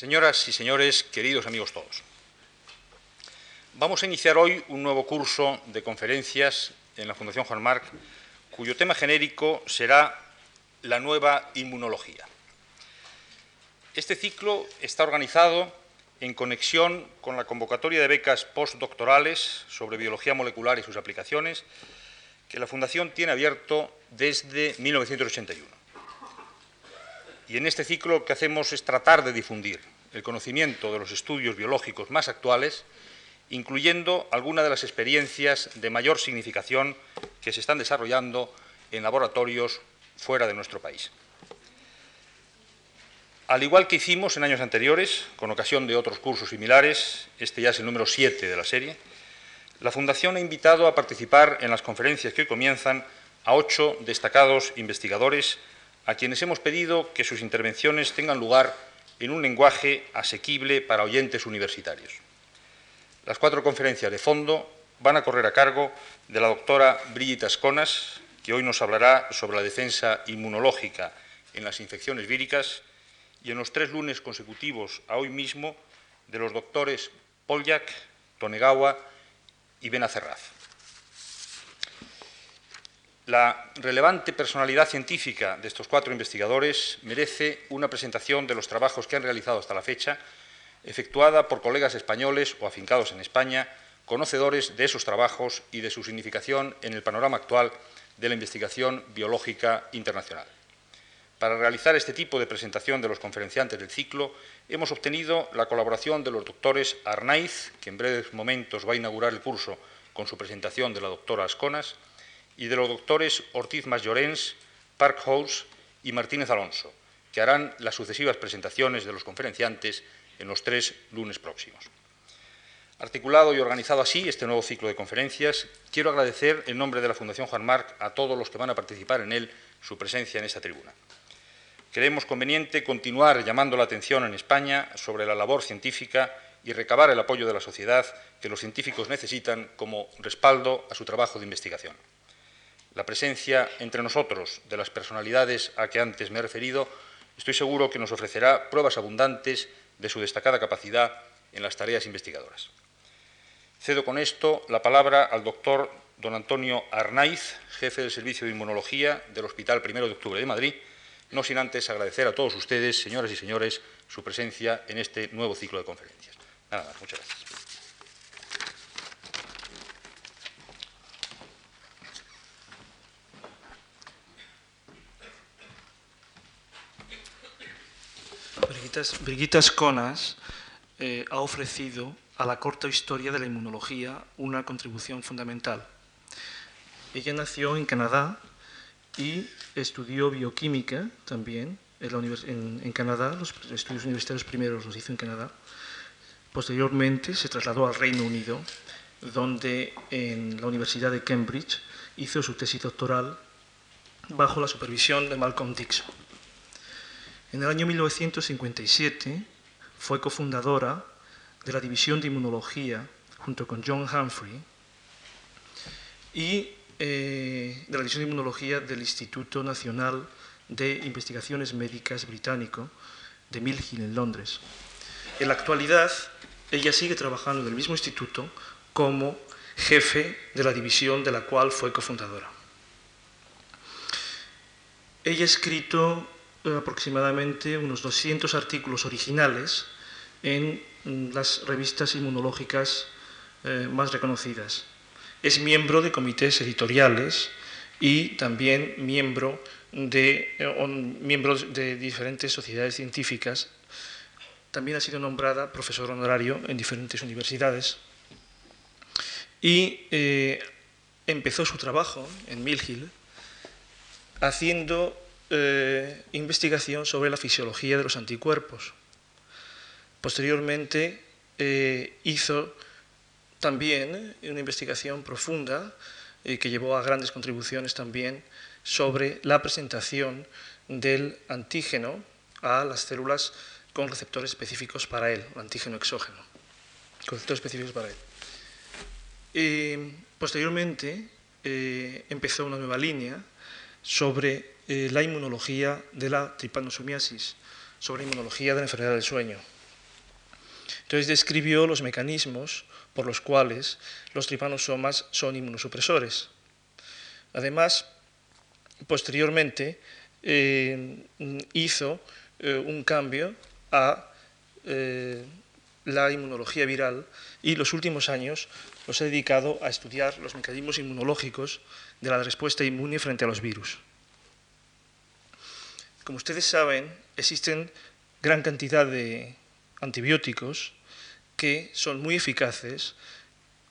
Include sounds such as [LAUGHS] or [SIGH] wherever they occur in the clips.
Señoras y señores, queridos amigos todos, vamos a iniciar hoy un nuevo curso de conferencias en la Fundación Juan Marc, cuyo tema genérico será la nueva inmunología. Este ciclo está organizado en conexión con la convocatoria de becas postdoctorales sobre biología molecular y sus aplicaciones que la Fundación tiene abierto desde 1981. Y en este ciclo lo que hacemos es tratar de difundir el conocimiento de los estudios biológicos más actuales, incluyendo algunas de las experiencias de mayor significación que se están desarrollando en laboratorios fuera de nuestro país. Al igual que hicimos en años anteriores, con ocasión de otros cursos similares, este ya es el número 7 de la serie, la Fundación ha invitado a participar en las conferencias que hoy comienzan a ocho destacados investigadores a quienes hemos pedido que sus intervenciones tengan lugar en un lenguaje asequible para oyentes universitarios. Las cuatro conferencias de fondo van a correr a cargo de la doctora Brigitte Asconas, que hoy nos hablará sobre la defensa inmunológica en las infecciones víricas, y en los tres lunes consecutivos a hoy mismo de los doctores Poljak, Tonegawa y Benacerraz. La relevante personalidad científica de estos cuatro investigadores merece una presentación de los trabajos que han realizado hasta la fecha, efectuada por colegas españoles o afincados en España, conocedores de esos trabajos y de su significación en el panorama actual de la investigación biológica internacional. Para realizar este tipo de presentación de los conferenciantes del ciclo, hemos obtenido la colaboración de los doctores Arnaiz, que en breves momentos va a inaugurar el curso con su presentación de la doctora Asconas, y de los doctores Ortiz Masllorens, Parkhouse y Martínez Alonso, que harán las sucesivas presentaciones de los conferenciantes en los tres lunes próximos. Articulado y organizado así este nuevo ciclo de conferencias, quiero agradecer en nombre de la Fundación Juan Marc a todos los que van a participar en él su presencia en esta tribuna. Creemos conveniente continuar llamando la atención en España sobre la labor científica y recabar el apoyo de la sociedad que los científicos necesitan como respaldo a su trabajo de investigación. La presencia entre nosotros de las personalidades a que antes me he referido, estoy seguro que nos ofrecerá pruebas abundantes de su destacada capacidad en las tareas investigadoras. Cedo con esto la palabra al doctor don Antonio Arnaiz, jefe del Servicio de Inmunología del Hospital I de Octubre de Madrid, no sin antes agradecer a todos ustedes, señoras y señores, su presencia en este nuevo ciclo de conferencias. Nada más, muchas gracias. Brigitte Conas eh, ha ofrecido a la corta historia de la inmunología una contribución fundamental. Ella nació en Canadá y estudió bioquímica también en, en, Canadá, los estudios universitarios primeros los hizo en Canadá. Posteriormente se trasladó al Reino Unido, donde en la Universidad de Cambridge hizo su tesis doctoral bajo la supervisión de Malcolm Dixon. En el año 1957 fue cofundadora de la División de Inmunología junto con John Humphrey y eh, de la División de Inmunología del Instituto Nacional de Investigaciones Médicas británico de Mill Hill en Londres. En la actualidad, ella sigue trabajando en el mismo instituto como jefe de la división de la cual fue cofundadora. Ella ha escrito aproximadamente unos 200 artículos originales en mm, las revistas inmunológicas eh, más reconocidas. Es miembro de comités editoriales y también miembro de, eh, de diferentes sociedades científicas. También ha sido nombrada profesor honorario en diferentes universidades y eh, empezó su trabajo en Mill Hill haciendo eh, investigación sobre la fisiología de los anticuerpos. Posteriormente eh, hizo también una investigación profunda eh, que llevó a grandes contribuciones también sobre la presentación del antígeno a las células con receptores específicos para él, el antígeno exógeno, receptores específicos para él. posteriormente empezó una nueva línea sobre eh, la inmunología de la tripanosomiasis, sobre inmunología de la enfermedad del sueño. Entonces describió los mecanismos por los cuales los tripanosomas son inmunosupresores. Además, posteriormente eh, hizo eh, un cambio a la inmunología viral y los últimos años los ha dedicado a estudiar los mecanismos inmunológicos de la respuesta inmune frente a los virus. Como ustedes saben, existen gran cantidad de antibióticos que son muy eficaces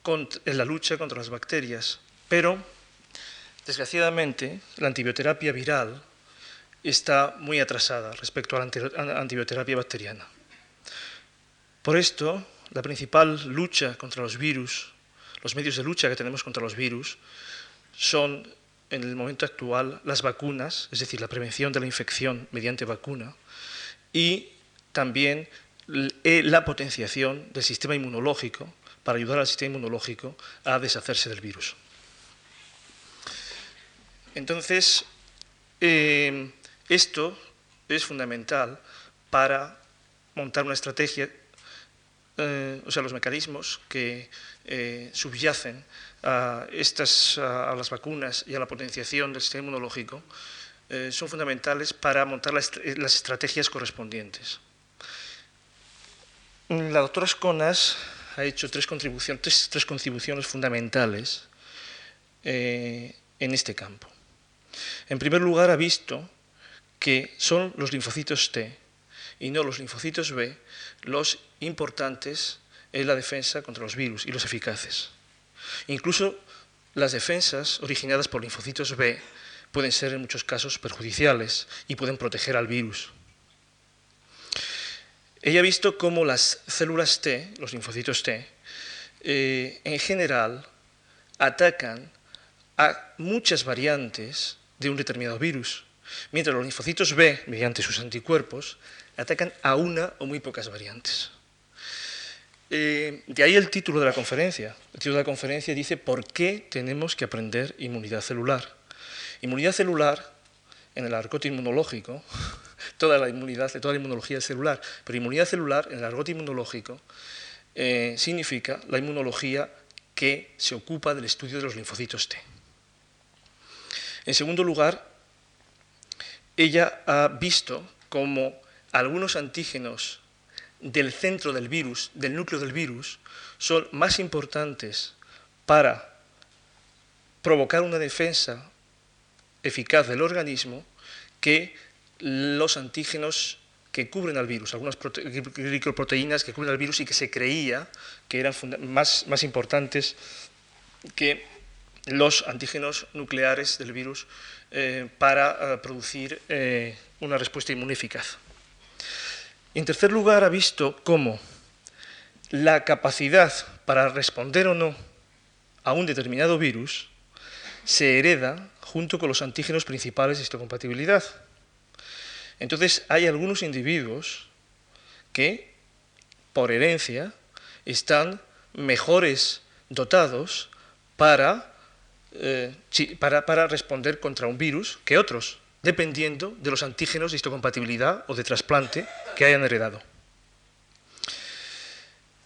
en la lucha contra las bacterias, pero desgraciadamente la antibioterapia viral está muy atrasada respecto a la antibioterapia bacteriana. Por esto, la principal lucha contra los virus, los medios de lucha que tenemos contra los virus, son en el momento actual las vacunas, es decir, la prevención de la infección mediante vacuna, y también eh, la potenciación del sistema inmunológico para ayudar al sistema inmunológico a deshacerse del virus. Entonces, eh, esto es fundamental para montar una estrategia, eh, o sea, los mecanismos que eh, subyacen a, estas, a, las vacunas y a la potenciación del sistema inmunológico eh, son fundamentales para montar las, estrategias correspondientes. La doctora Sconas ha hecho tres contribuciones, tres contribuciones fundamentales en este campo. En primer lugar, ha visto que son los linfocitos T y no los linfocitos B los importantes en la defensa contra los virus y los eficaces. Incluso las defensas originadas por linfocitos B pueden ser en muchos casos perjudiciales y pueden proteger al virus. Ella ha visto cómo las células T, los linfocitos T, eh, en general atacan a muchas variantes de un determinado virus mientras los linfocitos B, mediante sus anticuerpos, atacan a una o muy pocas variantes. Eh, de ahí el título de la conferencia. El título de la conferencia dice ¿Por qué tenemos que aprender inmunidad celular? Inmunidad celular, en el argot inmunológico, [LAUGHS] toda la inmunidad, toda la inmunología es celular, pero inmunidad celular, en el argot inmunológico, eh, significa la inmunología que se ocupa del estudio de los linfocitos T. En segundo lugar, ella ha visto cómo algunos antígenos del centro del virus, del núcleo del virus, son más importantes para provocar una defensa eficaz del organismo que los antígenos que cubren al virus, algunas glicoproteínas que cubren al virus y que se creía que eran más, más importantes que los antígenos nucleares del virus eh, para eh, producir eh, una respuesta inmune eficaz. En tercer lugar, ha visto cómo la capacidad para responder o no a un determinado virus se hereda junto con los antígenos principales de histocompatibilidad. Entonces, hay algunos individuos que, por herencia, están mejores dotados para eh, para, para, responder contra un virus que otros, dependiendo de los antígenos de histocompatibilidad o de trasplante que hayan heredado.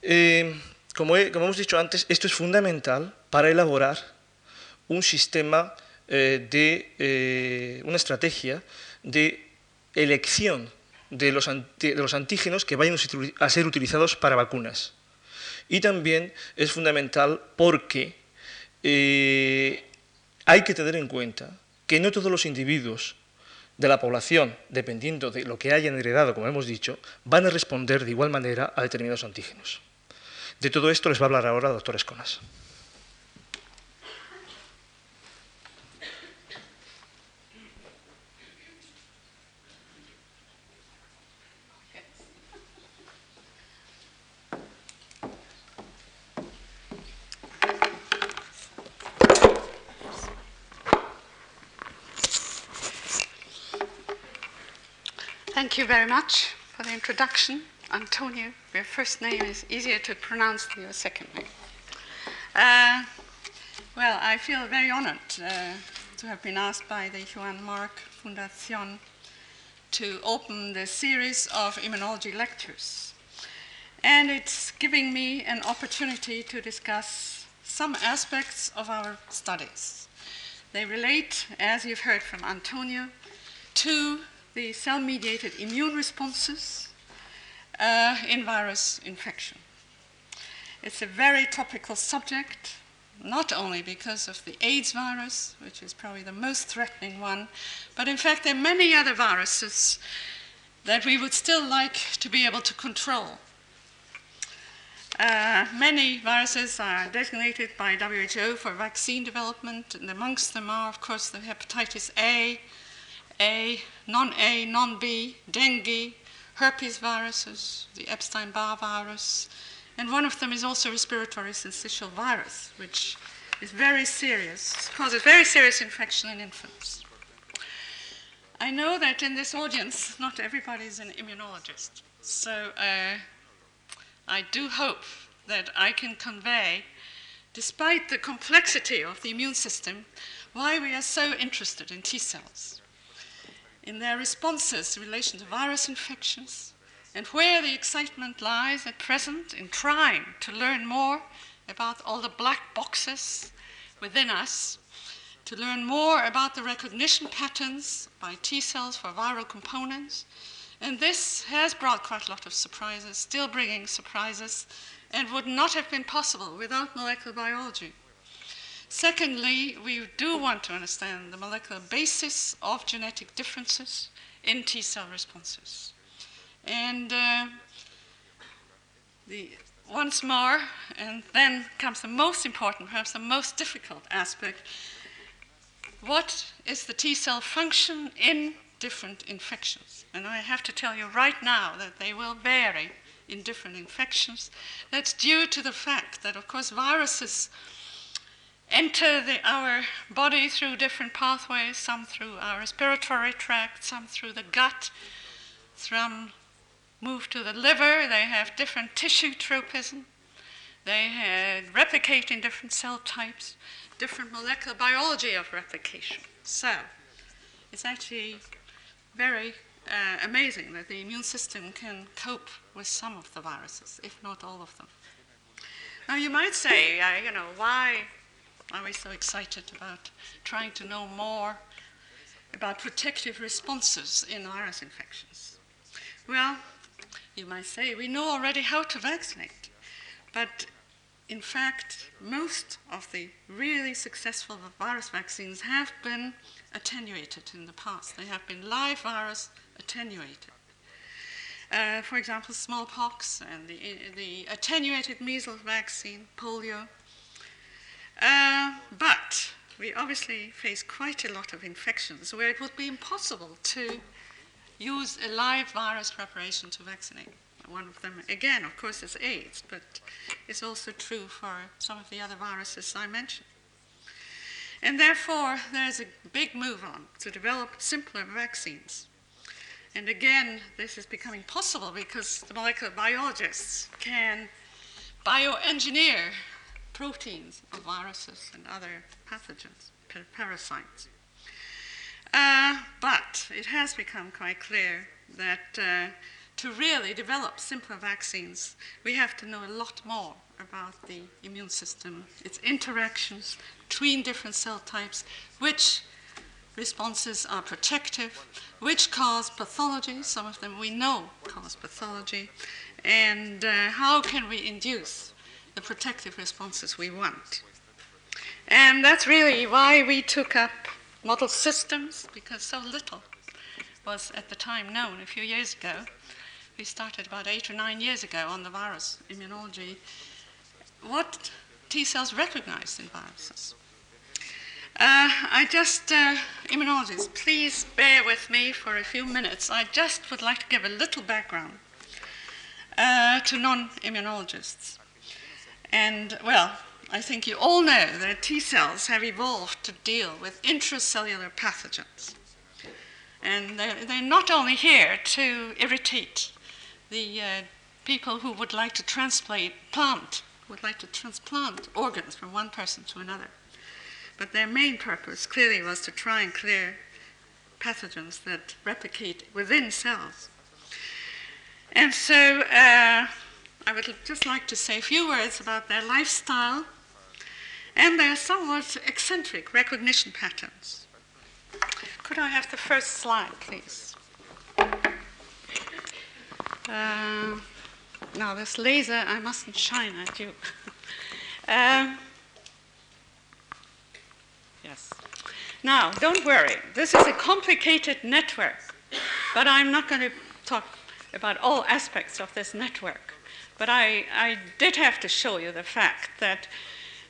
Eh, como, hemos dicho antes, esto es fundamental para elaborar un sistema eh, de una estrategia de elección de los, de los antígenos que vayan a ser utilizados para vacunas. Y también es fundamental porque eh, hay que tener en cuenta que no todos los individuos de la población, dependiendo de lo que hayan heredado, como hemos dicho, van a responder de igual manera a determinados antígenos. De todo esto les va a hablar ahora la doctora Esconas. Thank you very much for the introduction. Antonio, your first name is easier to pronounce than your second name. Uh, well, I feel very honored uh, to have been asked by the Johann Mark Foundation to open the series of immunology lectures. and it's giving me an opportunity to discuss some aspects of our studies. They relate, as you've heard from Antonio, to the cell mediated immune responses uh, in virus infection. It's a very topical subject, not only because of the AIDS virus, which is probably the most threatening one, but in fact, there are many other viruses that we would still like to be able to control. Uh, many viruses are designated by WHO for vaccine development, and amongst them are, of course, the hepatitis A, A, non A, non B, dengue, herpes viruses, the Epstein Barr virus, and one of them is also respiratory syncytial virus, which is very serious, causes very serious infection in infants. I know that in this audience, not everybody is an immunologist, so uh, I do hope that I can convey, despite the complexity of the immune system, why we are so interested in T cells, in their responses in relation to virus infections, and where the excitement lies at present in trying to learn more about all the black boxes within us, to learn more about the recognition patterns by T cells for viral components. And this has brought quite a lot of surprises, still bringing surprises, and would not have been possible without molecular biology. Secondly, we do want to understand the molecular basis of genetic differences in T cell responses. And uh, the, once more, and then comes the most important, perhaps the most difficult aspect what is the T cell function in different infections? And I have to tell you right now that they will vary in different infections. That's due to the fact that, of course, viruses enter the, our body through different pathways, some through our respiratory tract, some through the gut, some move to the liver, they have different tissue tropism, they replicate in different cell types, different molecular biology of replication. So it's actually very uh, amazing that the immune system can cope with some of the viruses, if not all of them. Now you might say, uh, you know, why are we so excited about trying to know more about protective responses in virus infections? Well, you might say, we know already how to vaccinate. But in fact, most of the really successful virus vaccines have been attenuated in the past. They have been live virus attenuated. Uh, for example, smallpox and the, the attenuated measles vaccine, polio. Uh, but we obviously face quite a lot of infections where it would be impossible to use a live virus preparation to vaccinate. One of them, again, of course, is AIDS, but it's also true for some of the other viruses I mentioned. And therefore, there's a big move on to develop simpler vaccines. And again, this is becoming possible because the molecular biologists can bioengineer proteins of viruses and other pathogens, parasites. Uh, but it has become quite clear that uh, to really develop simpler vaccines, we have to know a lot more about the immune system, its interactions between different cell types, which responses are protective, which cause pathology, some of them we know cause pathology, and uh, how can we induce the protective responses we want. And that's really why we took up model systems because so little was at the time known a few years ago. We started about eight or nine years ago on the virus immunology. What T cells recognize in viruses? Uh, I just, uh, immunologists, please bear with me for a few minutes. I just would like to give a little background uh, to non immunologists. And, well, I think you all know that T cells have evolved to deal with intracellular pathogens. And they're, they're not only here to irritate the uh, people who would like to transplant, plant, would like to transplant organs from one person to another. But their main purpose clearly was to try and clear pathogens that replicate within cells. And so uh, I would just like to say a few words about their lifestyle and their somewhat eccentric recognition patterns. Could I have the first slide, please? Uh, now, this laser, I mustn't shine at you. [LAUGHS] um, yes. Now, don't worry. This is a complicated network, but I'm not going to talk about all aspects of this network. But I, I did have to show you the fact that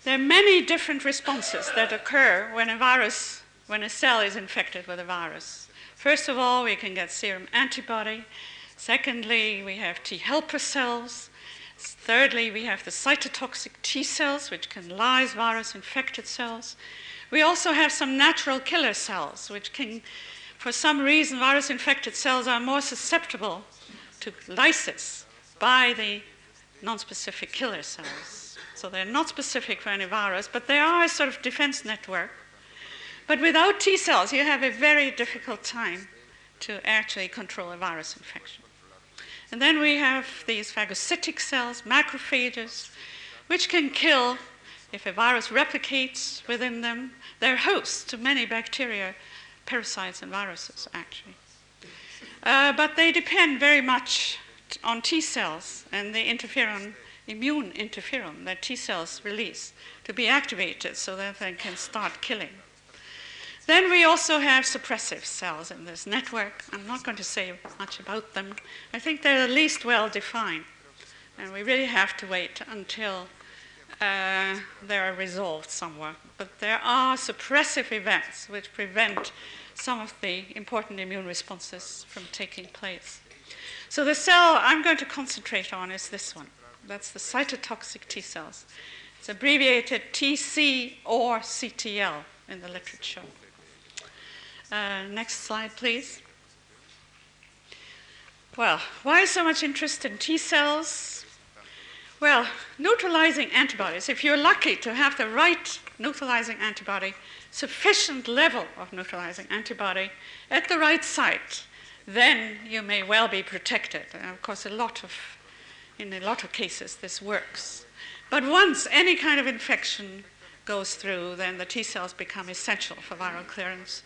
there are many different responses that occur when a virus, when a cell is infected with a virus. First of all, we can get serum antibody. Secondly, we have T helper cells. Thirdly, we have the cytotoxic T cells, which can lyse virus infected cells. We also have some natural killer cells, which can, for some reason, virus infected cells are more susceptible to lysis by the non-specific killer cells. So they're not specific for any virus, but they are a sort of defense network. But without T cells, you have a very difficult time to actually control a virus infection. And then we have these phagocytic cells, macrophages, which can kill, if a virus replicates within them, their hosts to many bacteria, parasites, and viruses, actually. Uh, but they depend very much on T cells and the interferon, immune interferon that T cells release to be activated so that they can start killing. Then we also have suppressive cells in this network. I'm not going to say much about them. I think they're the least well defined. And we really have to wait until uh, they are resolved somewhat. But there are suppressive events which prevent some of the important immune responses from taking place. So the cell I'm going to concentrate on is this one. That's the cytotoxic T cells. It's abbreviated TC or CTL in the literature. Uh, next slide, please. Well, why so much interest in T cells? Well, neutralizing antibodies, if you're lucky to have the right neutralizing antibody, sufficient level of neutralizing antibody at the right site, then you may well be protected. And of course, a lot of, in a lot of cases, this works. But once any kind of infection goes through, then the T cells become essential for viral clearance.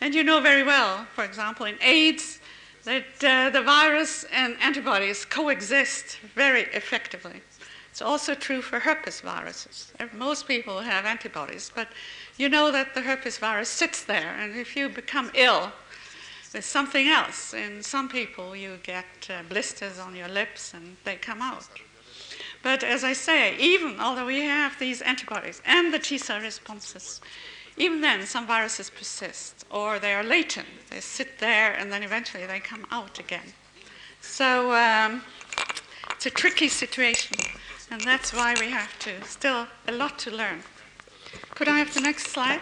And you know very well, for example, in AIDS, that uh, the virus and antibodies coexist very effectively. It's also true for herpes viruses. Most people have antibodies, but you know that the herpes virus sits there, and if you become ill with something else, in some people you get uh, blisters on your lips and they come out. But as I say, even although we have these antibodies and the T cell responses, even then, some viruses persist, or they are latent. They sit there and then eventually they come out again. So um, it's a tricky situation, and that's why we have to still a lot to learn. Could I have the next slide?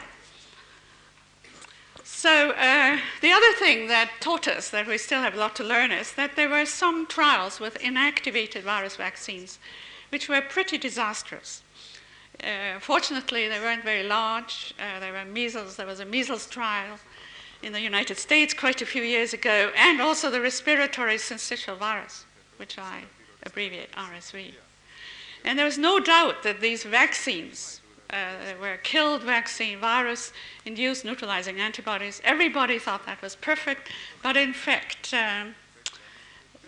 So, uh, the other thing that taught us that we still have a lot to learn is that there were some trials with inactivated virus vaccines which were pretty disastrous. Uh, fortunately, they weren't very large. Uh, there were measles. There was a measles trial in the United States quite a few years ago, and also the respiratory syncytial virus, which I abbreviate RSV. And there was no doubt that these vaccines uh, were killed vaccine virus induced neutralizing antibodies. Everybody thought that was perfect, but in fact, um,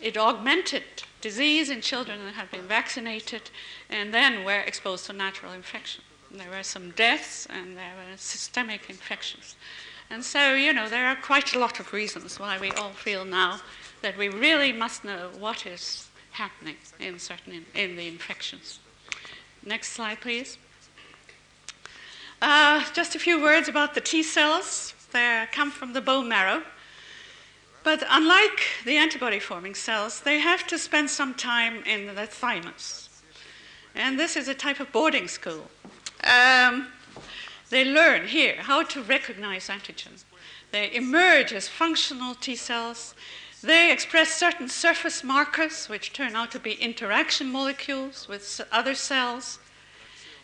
it augmented disease in children that had been vaccinated and then were exposed to natural infection. There were some deaths and there were systemic infections. And so, you know, there are quite a lot of reasons why we all feel now that we really must know what is happening in certain in, in the infections. Next slide, please. Uh, just a few words about the T cells. They come from the bone marrow. But unlike the antibody forming cells, they have to spend some time in the thymus. And this is a type of boarding school. Um, they learn here how to recognize antigens. They emerge as functional T cells. They express certain surface markers, which turn out to be interaction molecules with other cells.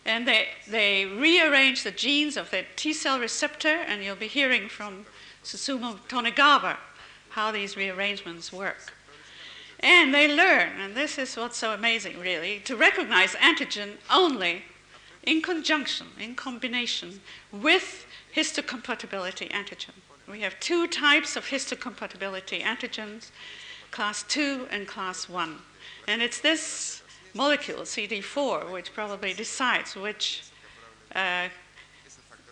And they, they rearrange the genes of the T cell receptor, and you'll be hearing from Susumu Tonegawa how these rearrangements work. And they learn, and this is what's so amazing, really, to recognize antigen only in conjunction, in combination with histocompatibility antigen. We have two types of histocompatibility antigens, class 2 and class 1. And it's this molecule, CD4, which probably decides which uh,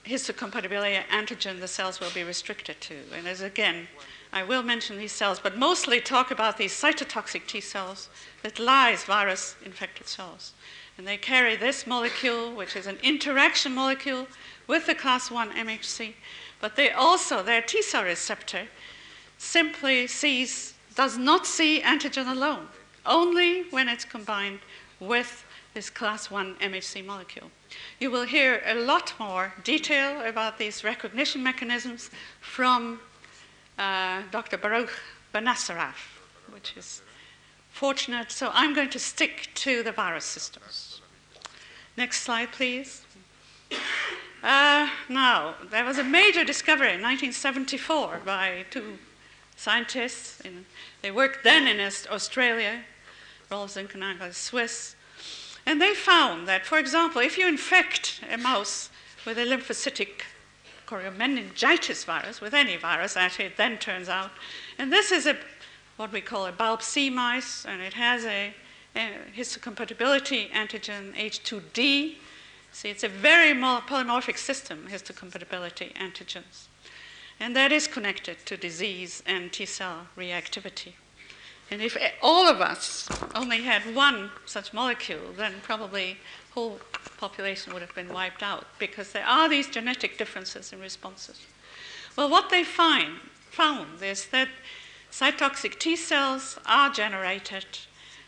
histocompatibility antigen the cells will be restricted to. And as again, I will mention these cells, but mostly talk about these cytotoxic T cells that lyse virus infected cells. And they carry this molecule, which is an interaction molecule with the class 1 MHC, but they also, their T cell receptor simply sees, does not see antigen alone, only when it's combined with this class 1 MHC molecule. You will hear a lot more detail about these recognition mechanisms from uh, Dr. Baruch Benacerraf, which is fortunate. So I'm going to stick to the virus systems. Next slide, please. Uh, now, there was a major discovery in 1974 by two scientists. In, they worked then in Australia. Zinckernagel is Swiss. And they found that, for example, if you infect a mouse with a lymphocytic choriomeningitis virus, with any virus, actually, it then turns out, and this is a what we call a bulb C mice, and it has a, a histocompatibility antigen H2D. See, it's a very polymorphic system, histocompatibility antigens. And that is connected to disease and T cell reactivity. And if all of us only had one such molecule, then probably whole population would have been wiped out because there are these genetic differences in responses. Well, what they find, found is that cytotoxic T cells are generated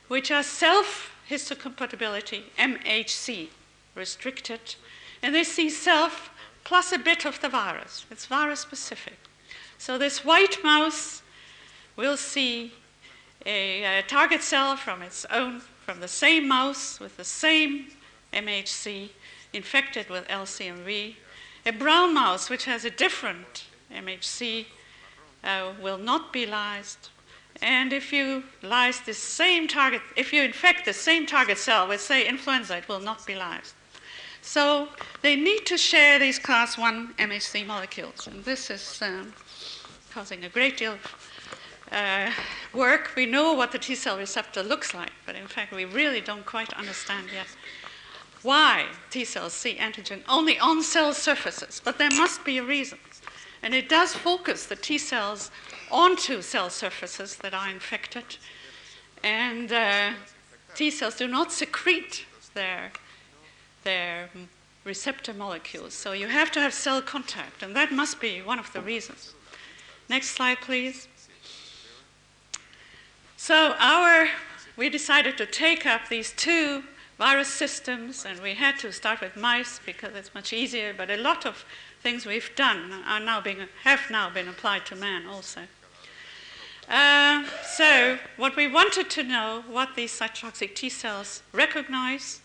which are self histocompatibility, MHC, restricted, and they see self plus a bit of the virus. It's virus specific. So this white mouse will see a, a target cell from its own, from the same mouse with the same MHC infected with LCMV. A brown mouse, which has a different MHC, uh, will not be lysed. And if you lyse the same target, if you infect the same target cell with, say, influenza, it will not be lysed. So they need to share these class 1 MHC molecules. And this is um, causing a great deal of uh, work, we know what the T cell receptor looks like, but in fact, we really don't quite understand yet why T cells see antigen only on cell surfaces. But there must be a reason. And it does focus the T cells onto cell surfaces that are infected. And uh, T cells do not secrete their, their receptor molecules. So you have to have cell contact, and that must be one of the reasons. Next slide, please. So our, we decided to take up these two virus systems, and we had to start with mice because it's much easier. But a lot of things we've done are now being, have now been applied to man also. Uh, so what we wanted to know what these cytotoxic T cells recognize,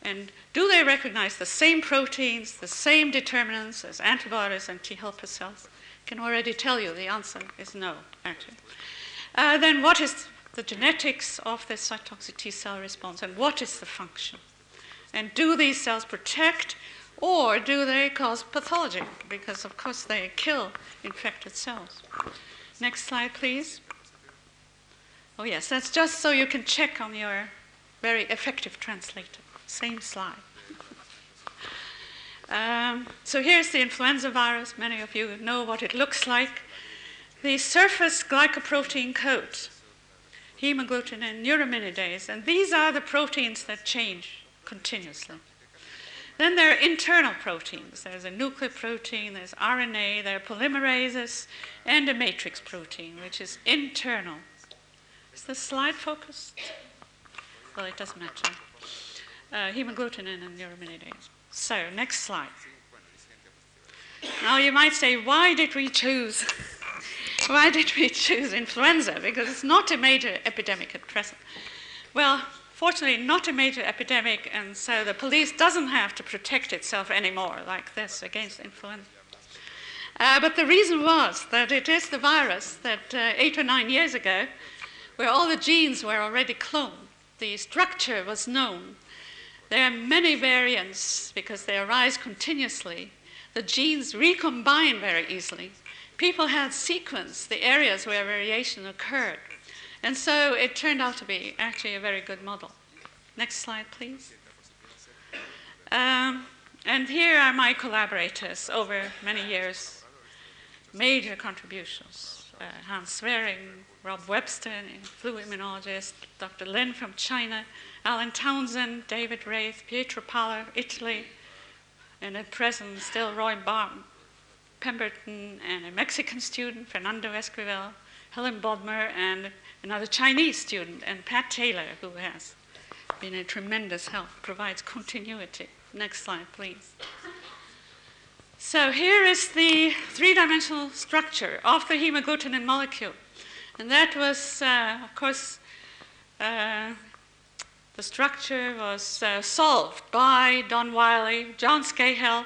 and do they recognize the same proteins, the same determinants as antibodies and T helper cells? I can already tell you the answer is no, actually. Uh, then what is the genetics of the cytotoxic T cell response and what is the function? And do these cells protect or do they cause pathology? Because, of course, they kill infected cells. Next slide, please. Oh, yes, that's just so you can check on your very effective translator. Same slide. [LAUGHS] um, so here's the influenza virus. Many of you know what it looks like the surface glycoprotein coat, hemagglutinin, neuraminidase, and these are the proteins that change continuously. Then there are internal proteins. There's a nucleoprotein, there's RNA, there are polymerases, and a matrix protein, which is internal. Is the slide focused? Well, it doesn't matter. Uh, hemagglutinin and neuraminidase. So, next slide. Now, you might say, why did we choose why did we choose influenza? Because it's not a major epidemic at present. Well, fortunately, not a major epidemic, and so the police doesn't have to protect itself anymore like this against influenza. Uh, but the reason was that it is the virus that uh, eight or nine years ago where all the genes were already cloned. The structure was known. There are many variants because they arise continuously. The genes recombine very easily. People had sequenced the areas where variation occurred. And so it turned out to be actually a very good model. Next slide, please. Um, and here are my collaborators over many years, major contributions. Uh, Hans Swearing, Rob Webster, fluid immunologist, Dr. Lin from China, Alan Townsend, David Wraith, Pietro Palla, Italy, and at present still Roy Barton, Pemberton, and a Mexican student, Fernando Esquivel, Helen Bodmer, and another Chinese student, and Pat Taylor, who has been a tremendous help, provides continuity. Next slide, please. So here is the three-dimensional structure of the hemagglutinin molecule. And that was, uh, of course, uh, the structure was uh, solved by Don Wiley, John Scahill,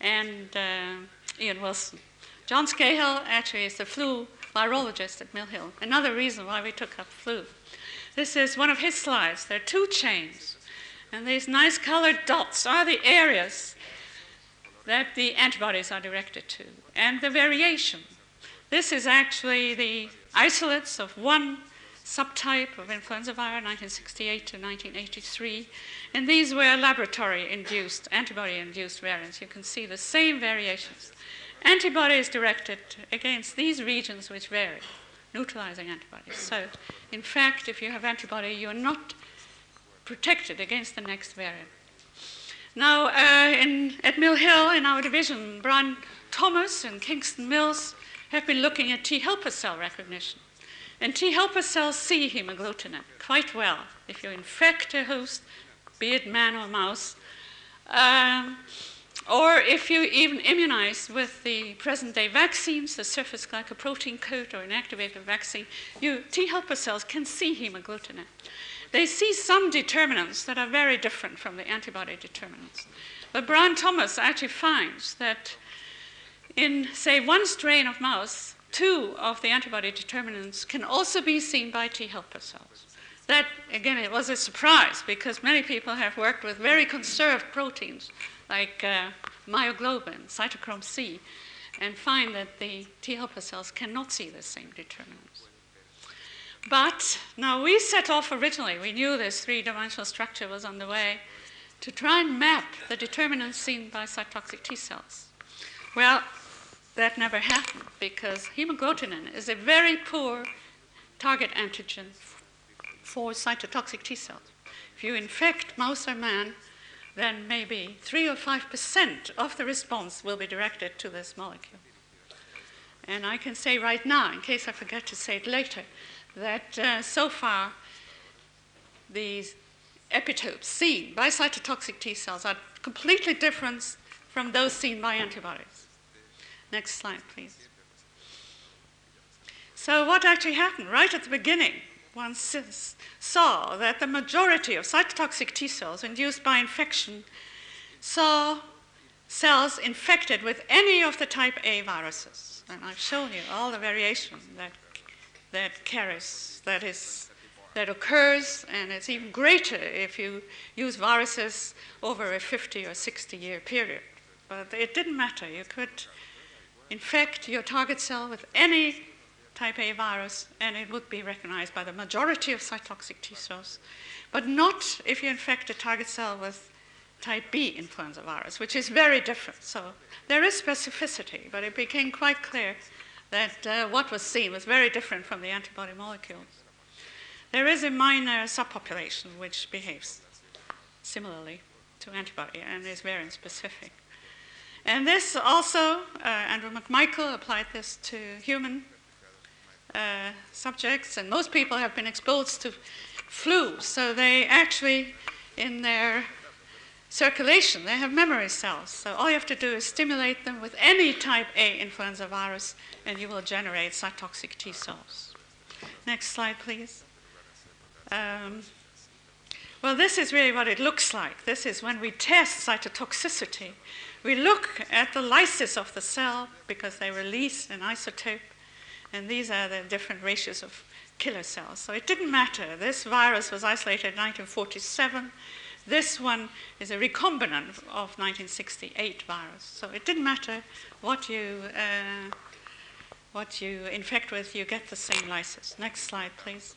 and uh, Ian Wilson. John Scahill actually is the flu virologist at Mill Hill. Another reason why we took up flu. This is one of his slides. There are two chains, and these nice colored dots are the areas that the antibodies are directed to, and the variation. This is actually the isolates of one subtype of influenza virus, 1968 to 1983, and these were laboratory induced, antibody induced variants. You can see the same variations. Antibody is directed against these regions which vary, neutralizing antibodies. So, in fact, if you have antibody, you're not protected against the next variant. Now, uh, in, at Mill Hill, in our division, Brian Thomas and Kingston Mills have been looking at T helper cell recognition. And T helper cells see hemagglutinin quite well. If you infect a host, be it man or mouse, um, or if you even immunize with the present day vaccines, the surface glycoprotein coat or an inactivated vaccine, you, T helper cells can see hemagglutinin. They see some determinants that are very different from the antibody determinants. But Brian Thomas actually finds that in, say, one strain of mouse, two of the antibody determinants can also be seen by T helper cells. That, again, it was a surprise because many people have worked with very conserved proteins like uh, myoglobin, cytochrome C, and find that the T helper cells cannot see the same determinants. But now we set off originally, we knew this three dimensional structure was on the way, to try and map the determinants seen by cytotoxic T cells. Well, that never happened because hemagglutinin is a very poor target antigen for cytotoxic T cells. If you infect mouse or man, then maybe 3 or 5% of the response will be directed to this molecule. And I can say right now, in case I forget to say it later, that uh, so far these epitopes seen by cytotoxic T cells are completely different from those seen by antibodies. Next slide, please. So, what actually happened right at the beginning? One saw that the majority of cytotoxic T cells induced by infection saw cells infected with any of the type A viruses. And I've shown you all the variation that, that carries, that is, that occurs, and it's even greater if you use viruses over a 50 or 60 year period. But it didn't matter. You could infect your target cell with any type A virus, and it would be recognized by the majority of cytotoxic T cells, but not if you infect a target cell with type B influenza virus, which is very different. So there is specificity, but it became quite clear that uh, what was seen was very different from the antibody molecules. There is a minor subpopulation which behaves similarly to antibody and is variant specific. And this also, uh, Andrew McMichael applied this to human uh, subjects, and most people have been exposed to flu, so they actually, in their circulation, they have memory cells. So all you have to do is stimulate them with any type A influenza virus, and you will generate cytotoxic T cells. Next slide, please. Um, well, this is really what it looks like. This is when we test cytotoxicity. We look at the lysis of the cell because they release an isotope, and these are the different ratios of killer cells. So it didn't matter. This virus was isolated in 1947. This one is a recombinant of 1968 virus. So it didn't matter what you, uh, what you infect with, you get the same lysis. Next slide, please.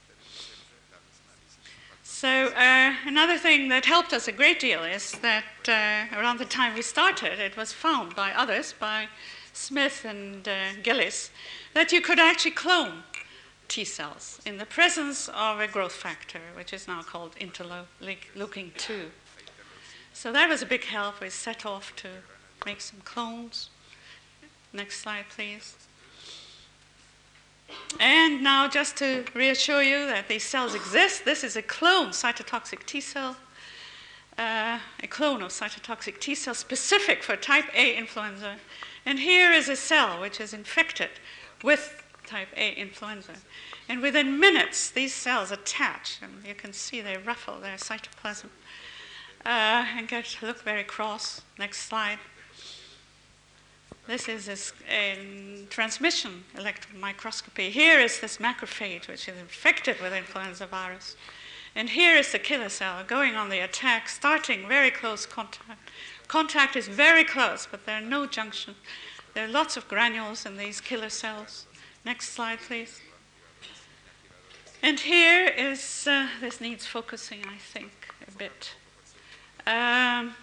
So uh, another thing that helped us a great deal is that uh, around the time we started, it was found by others, by Smith and uh, Gillis, that you could actually clone T cells in the presence of a growth factor, which is now called interleukin 2. So that was a big help. We set off to make some clones. Next slide, please. And now, just to reassure you that these cells exist, this is a clone cytotoxic T cell, uh, a clone of cytotoxic T cell specific for type A influenza. And here is a cell which is infected with type A influenza. And within minutes, these cells attach, and you can see they ruffle their cytoplasm uh, and get look very cross. Next slide. This is a, transmission electron microscopy. Here is this macrophage, which is infected with influenza virus. And here is the killer cell going on the attack, starting very close contact. Contact is very close, but there are no junctions. There are lots of granules in these killer cells. Next slide, please. And here is, uh, this needs focusing, I think, a bit. Um,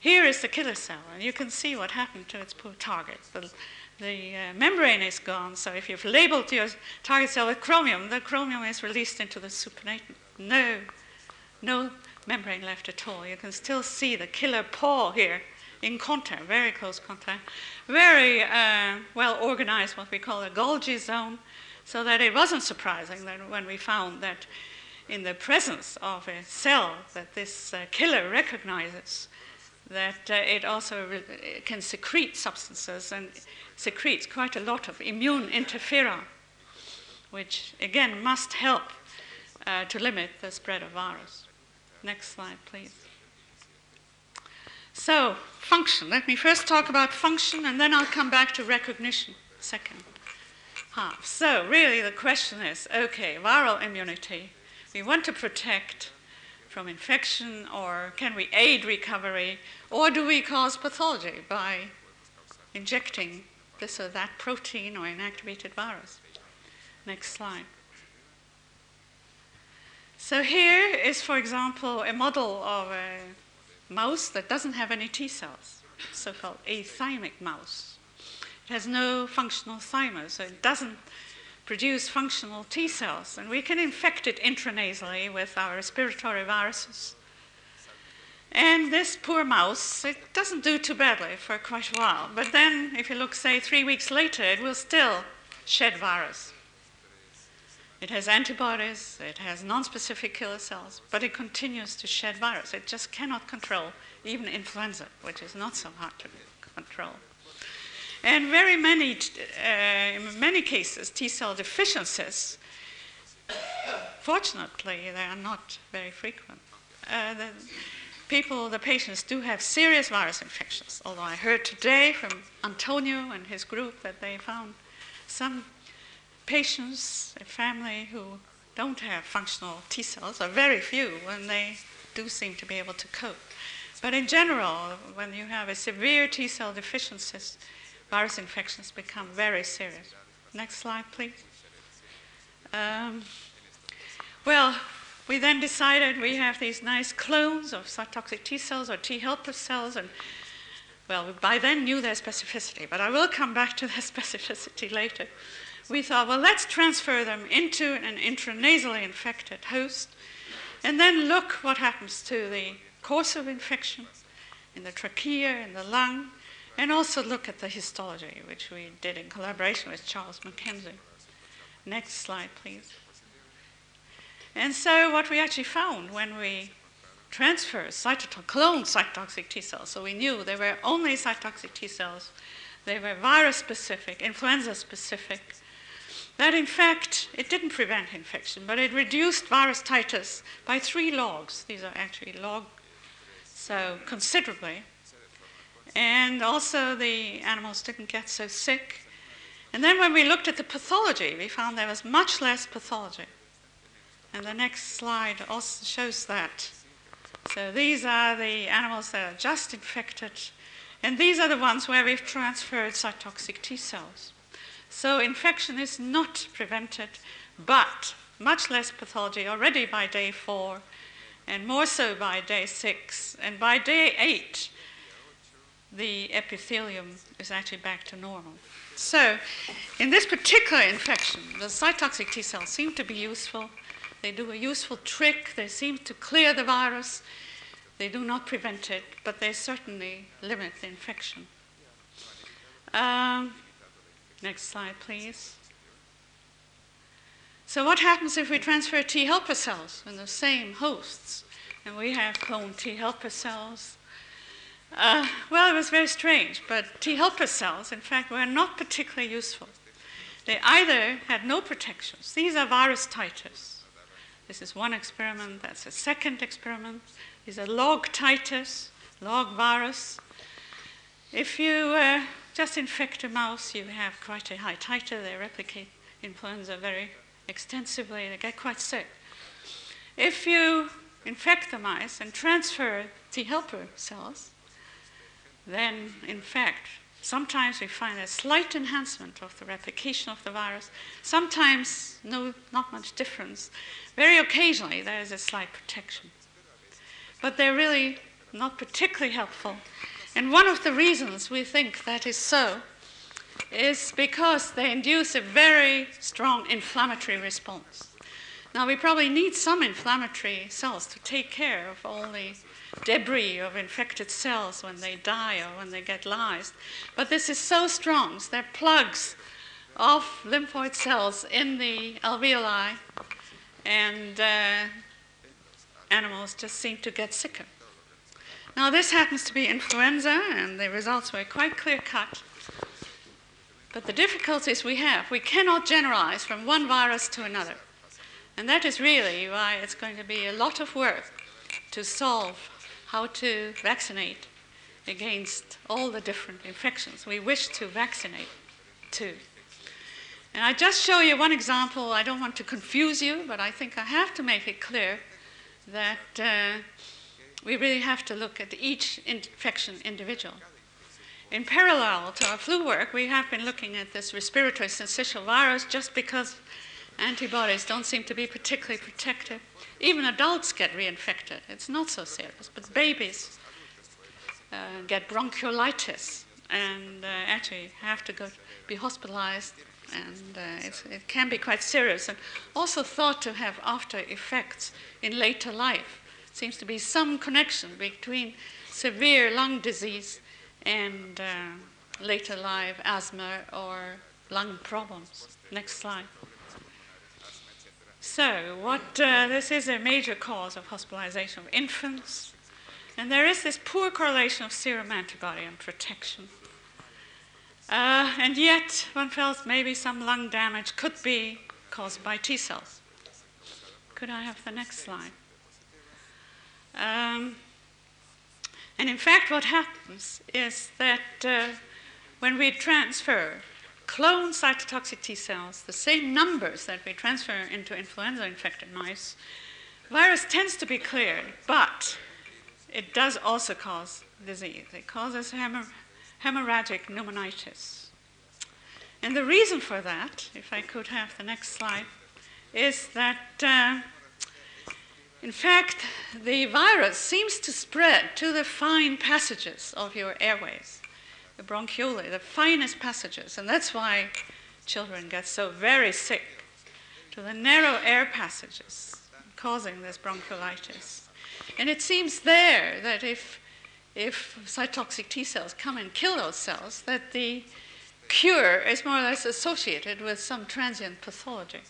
here is the killer cell, and you can see what happened to its poor target. The, the uh, membrane is gone, so if you've labeled your target cell with chromium, the chromium is released into the supernatant. No, no membrane left at all. You can still see the killer paw here in contact, very close contact, very uh, well organized, what we call a Golgi zone, so that it wasn't surprising that when we found that in the presence of a cell that this uh, killer recognizes, that uh, it also re- can secrete substances and secretes quite a lot of immune interferon, which again must help uh, to limit the spread of virus. Next slide, please. So, function. Let me first talk about function and then I'll come back to recognition, second half. So, really, the question is okay, viral immunity. We want to protect from infection, or can we aid recovery, or do we cause pathology by injecting this or that protein or inactivated virus? Next slide. So here is, for example, a model of a mouse that doesn't have any T cells, so-called athymic mouse. It has no functional thymus, so it doesn't produce functional T cells, and we can infect it intranasally with our respiratory viruses. And this poor mouse, it doesn't do too badly for quite a while. But then, if you look, say, three weeks later, it will still shed virus. It has antibodies, it has non-specific killer cells, but it continues to shed virus. It just cannot control even influenza, which is not so hard to control. And very many, uh, in many cases, T cell deficiencies, fortunately, they are not very frequent. Uh, the people, the patients do have serious virus infections, although I heard today from Antonio and his group that they found some patients, a family who don't have functional T cells, are very few, and they do seem to be able to cope. But in general, when you have a severe T cell deficiency, virus infections become very serious. Next slide, please. Um, well, we then decided we have these nice clones of cytotoxic T cells or T helper cells, and well, we by then knew their specificity, but I will come back to their [LAUGHS] specificity later. We thought, well, let's transfer them into an intranasally infected host, and then look what happens to the course of infection in the trachea, in the lung, and also look at the histology, which we did in collaboration with Charles Mackenzie. Next slide, please. And so, what we actually found when we transferred cytotoxic, cloned cytotoxic T cells, so we knew they were only cytotoxic T cells, they were virus specific, influenza specific, that in fact it didn't prevent infection, but it reduced virus titers by three logs. These are actually log, so considerably and also the animals didn't get so sick. And then when we looked at the pathology, we found there was much less pathology And the next slide also shows that. So these are the animals that are just infected, and these are the ones where we've transferred cytotoxic T cells. So infection is not prevented, but much less pathology already by day four, and more so by day six. And by day eight, the epithelium is actually back to normal. So, in this particular infection, the cytotoxic T cells seem to be useful. They do a useful trick. They seem to clear the virus. They do not prevent it, but they certainly limit the infection. Um, next slide, please. So, what happens if we transfer T helper cells in the same hosts? And we have cloned T helper cells. Uh, well, it was very strange, but T helper cells, in fact, were not particularly useful. They either had no protections, these are virus titers. This is one experiment, that's a second experiment. These are log titers, log virus. If you uh, just infect a mouse, you have quite a high titer, they replicate influenza very extensively, they get quite sick. If you infect the mice and transfer T helper cells, then in fact, sometimes we find a slight enhancement of the replication of the virus. Sometimes, no, not much difference. Very occasionally, there is a slight protection. But they're really not particularly helpful. And one of the reasons we think that is so is because they induce a very strong inflammatory response. Now, we probably need some inflammatory cells to take care of all the debris of infected cells when they die or when they get lysed. But this is so strong, so they're plugs of lymphoid cells in the alveoli, and uh, animals just seem to get sicker. Now, this happens to be influenza, and the results were quite clear cut. But the difficulties we have, we cannot generalize from one virus to another. And that is really why it's going to be a lot of work to solve how to vaccinate against all the different infections we wish to vaccinate to. And I just show you one example. I don't want to confuse you, but I think I have to make it clear that uh, we really have to look at each infection individual. In parallel to our flu work, we have been looking at this respiratory syncytial virus just because antibodies don't seem to be particularly protective. Even adults get reinfected. It's not so serious, but babies uh, get bronchiolitis and uh, actually have to go be hospitalized, and uh, it can be quite serious and also thought to have after effects in later life. Seems to be some connection between severe lung disease and uh, later life asthma or lung problems. Next slide. So, what uh, this is a major cause of hospitalization of infants, and there is this poor correlation of serum antibody and protection. Uh, and yet, one felt maybe some lung damage could be caused by T cells. Could I have the next slide? Um, and in fact, what happens is that uh, when we transfer clone cytotoxic T cells, the same numbers that we transfer into influenza infected mice, virus tends to be cleared, but it does also cause disease. It causes hemor- hemorrhagic pneumonitis. And the reason for that, if I could have the next slide, is that. Uh, in fact, the virus seems to spread to the fine passages of your airways, the bronchioli, the finest passages, and that's why children get so very sick to the narrow air passages, causing this bronchiolitis. And it seems there that if, if cytotoxic T cells come and kill those cells, that the cure is more or less associated with some transient pathology.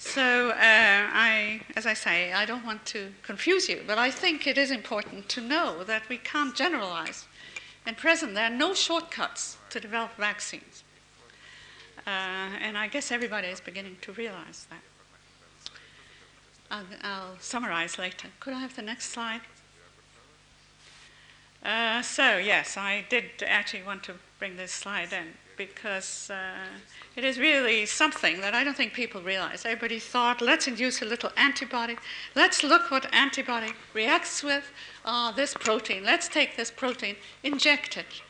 So, uh, I, as I say, I don't want to confuse you, but I think it is important to know that we can't generalize. At present, there are no shortcuts to develop vaccines. Uh, and I guess everybody is beginning to realize that. I'll, I'll summarize later. Could I have the next slide? Uh, so, yes, I did actually want to bring this slide in because uh, it is really something that I don't think people realize. Everybody thought, let's induce a little antibody. Let's look what antibody reacts with. Ah, this protein. Let's take this protein, inject it,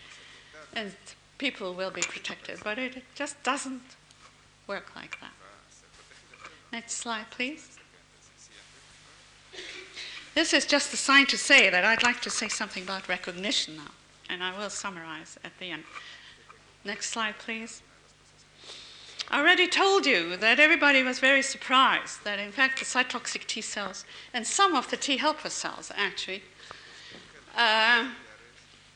and people will be protected. But it just doesn't work like that. Next slide, please. This is just a sign to say that I'd like to say something about recognition now, and I will summarize at the end. Next slide, please. I already told you that everybody was very surprised that, in fact, the cytotoxic T cells and some of the T helper cells actually uh,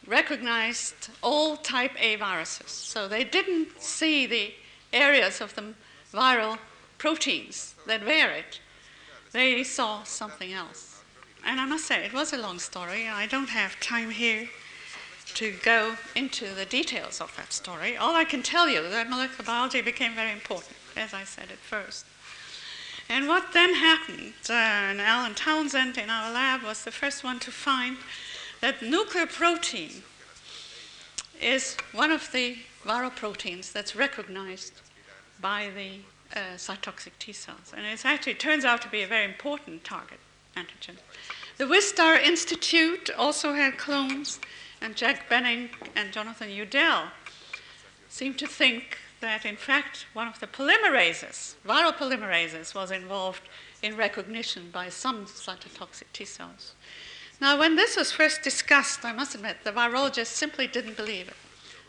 recognized all type A viruses. So they didn't see the areas of the viral proteins that varied, they saw something else. And I must say, it was a long story. I don't have time here to go into the details of that story. All I can tell you is that molecular biology became very important, as I said at first. And what then happened, uh, and Alan Townsend in our lab was the first one to find that nuclear protein is one of the viral proteins that's recognized by the uh, cytotoxic T cells. And it actually turns out to be a very important target antigen. The Wistar Institute also had clones and Jack Benning and Jonathan Udell seem to think that, in fact, one of the polymerases, viral polymerases, was involved in recognition by some cytotoxic T cells. Now, when this was first discussed, I must admit, the virologists simply didn't believe it.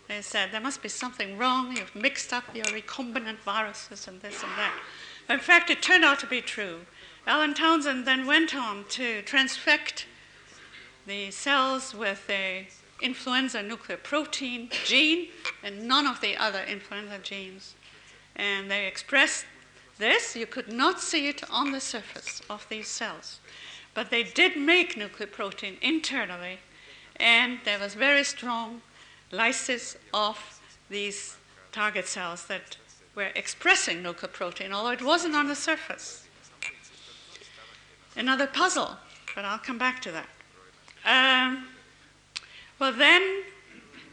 They said there must be something wrong, you've mixed up your recombinant viruses and this and that. In fact, it turned out to be true. Alan Townsend then went on to transfect the cells with a influenza nuclear protein gene and none of the other influenza genes. And they expressed this. You could not see it on the surface of these cells. But they did make nuclear protein internally, and there was very strong lysis of these target cells that were expressing nuclear protein, although it wasn't on the surface. Another puzzle, but I'll come back to that. Um, well, then,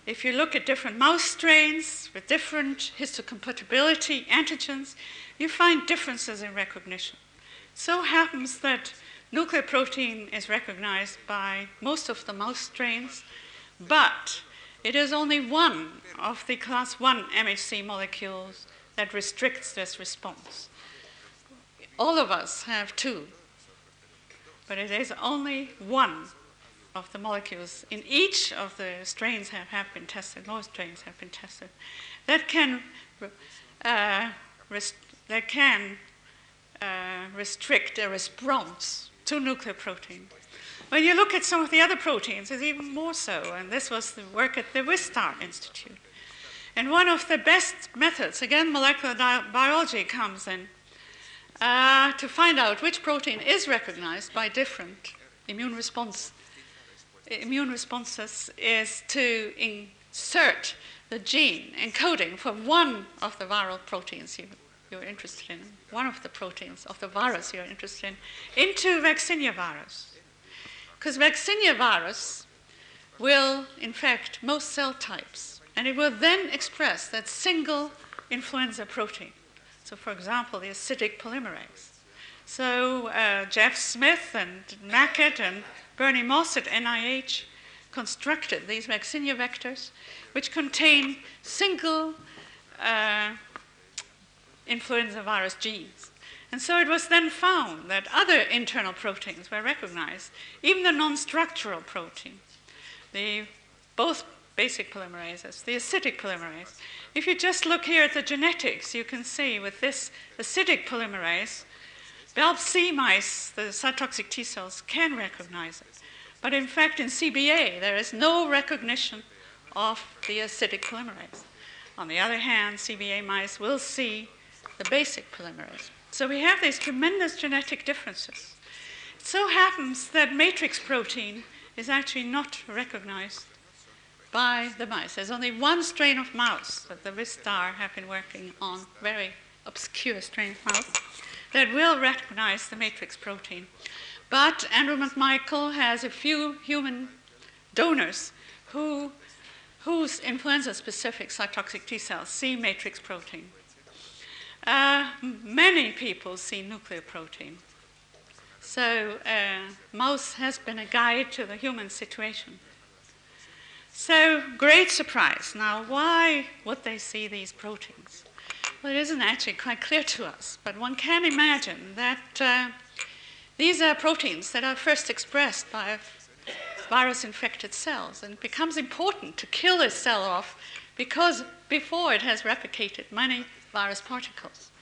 if you look at different mouse strains with different histocompatibility antigens, you find differences in recognition. So happens that nuclear protein is recognized by most of the mouse strains, but it is only one of the class 1 MHC molecules that restricts this response. All of us have two, but it is only one of the molecules in each of the strains have, have been tested, most strains have been tested, that can, uh, rest, that can uh, restrict a response to nuclear protein. When you look at some of the other proteins, it's even more so, and this was the work at the Wistar Institute. And one of the best methods, again, molecular biology comes in, uh, to find out which protein is recognized by different immune response immune responses is to insert the gene encoding for one of the viral proteins you, you're interested in, one of the proteins of the virus you're interested in, into vaccinia virus. Because vaccinia virus will infect most cell types, and it will then express that single influenza protein. So, for example, the acidic polymerase. So, uh, Jeff Smith and Mackett and Bernie Moss at NIH constructed these vaccinia vectors, which contain single uh, influenza virus genes. And so it was then found that other internal proteins were recognized, even the non structural protein, the, both basic polymerases, the acidic polymerase. If you just look here at the genetics, you can see with this acidic polymerase, BALB/c mice, the cytotoxic T cells, can recognize it. But in fact, in CBA, there is no recognition of the acidic polymerase. On the other hand, CBA mice will see the basic polymerase. So we have these tremendous genetic differences. It so happens that matrix protein is actually not recognized by the mice. There's only one strain of mouse that the Wistar have been working on, very obscure strain of mouse that will recognize the matrix protein. But Andrew McMichael has a few human donors who whose influenza-specific cytotoxic T cells see matrix protein. Uh, many people see nuclear protein. So, uh, mouse has been a guide to the human situation. So, great surprise. Now, why would they see these proteins? Well, it isn't actually quite clear to us, but one can imagine that uh, these are proteins that are first expressed by virus infected cells, and it becomes important to kill this cell off because before it has replicated many virus particles.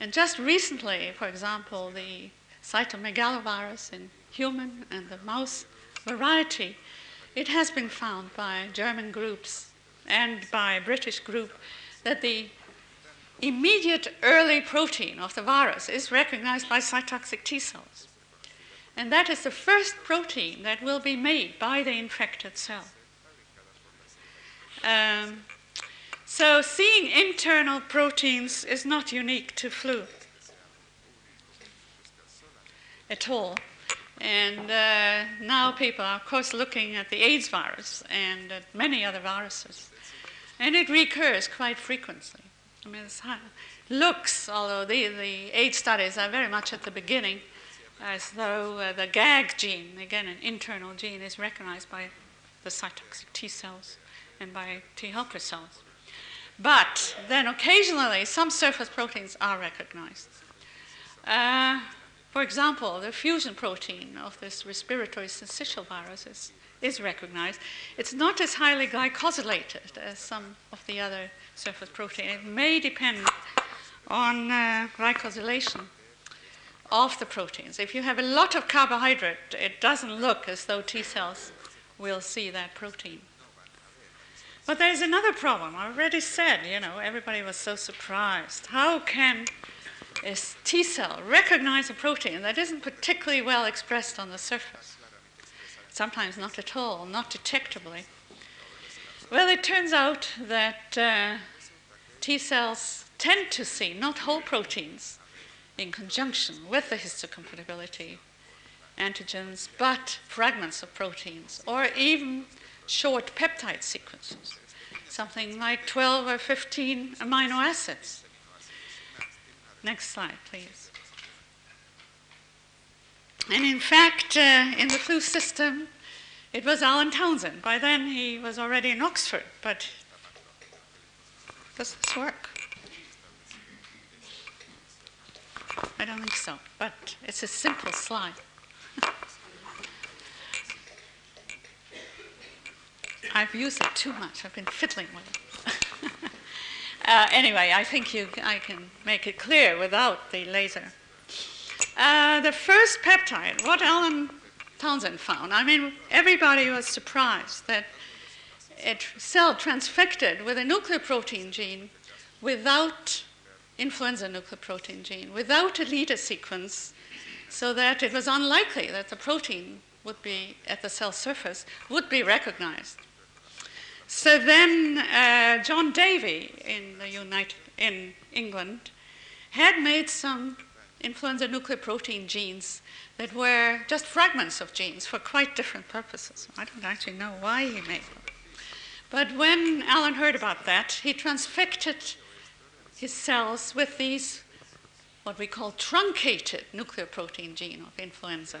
And just recently, for example, the cytomegalovirus in human and the mouse variety, it has been found by German groups and by British group that the immediate early protein of the virus is recognized by cytotoxic T cells. And that is the first protein that will be made by the infected cell. Um, so, seeing internal proteins is not unique to flu at all. And uh, now people are, of course, looking at the AIDS virus and at many other viruses. And it recurs quite frequently. I mean, it looks, although the, the AIDS studies are very much at the beginning, as though uh, the GAG gene, again, an internal gene, is recognized by the cytotoxic T cells and by T helper cells. But then occasionally, some surface proteins are recognized. Uh, for example, the fusion protein of this respiratory syncytial virus is, is recognized. It's not as highly glycosylated as some of the other surface protein. It may depend on uh, glycosylation of the proteins. If you have a lot of carbohydrate, it doesn't look as though T cells will see that protein. But there's another problem. I already said, you know, everybody was so surprised. How can a T cell recognize a protein that isn't particularly well expressed on the surface? Sometimes not at all, not detectably. Well, it turns out that uh, T cells tend to see not whole proteins, in conjunction with the histocompatibility antigens, but fragments of proteins or even short peptide sequences, something like 12 or 15 amino acids. Next slide, please. And in fact, uh, in the flu system, it was Alan Townsend. By then, he was already in Oxford, but does this work? I don't think so, but it's a simple slide. [LAUGHS] I've used it too much. I've been fiddling with it. [LAUGHS] uh, anyway, I think you, I can make it clear without the laser. Uh, the first peptide, what Alan Townsend found, I mean, everybody was surprised that a cell transfected with a nuclear protein gene without influenza nuclear protein gene without a leader sequence so that it was unlikely that the protein would be at the cell surface would be recognized. So then uh, John Davy in the United in England had made some influenza nucleoprotein genes that were just fragments of genes for quite different purposes. I don't actually know why he made them. But when Alan heard about that, he transfected his cells with these, what we call truncated nucleoprotein gene of influenza.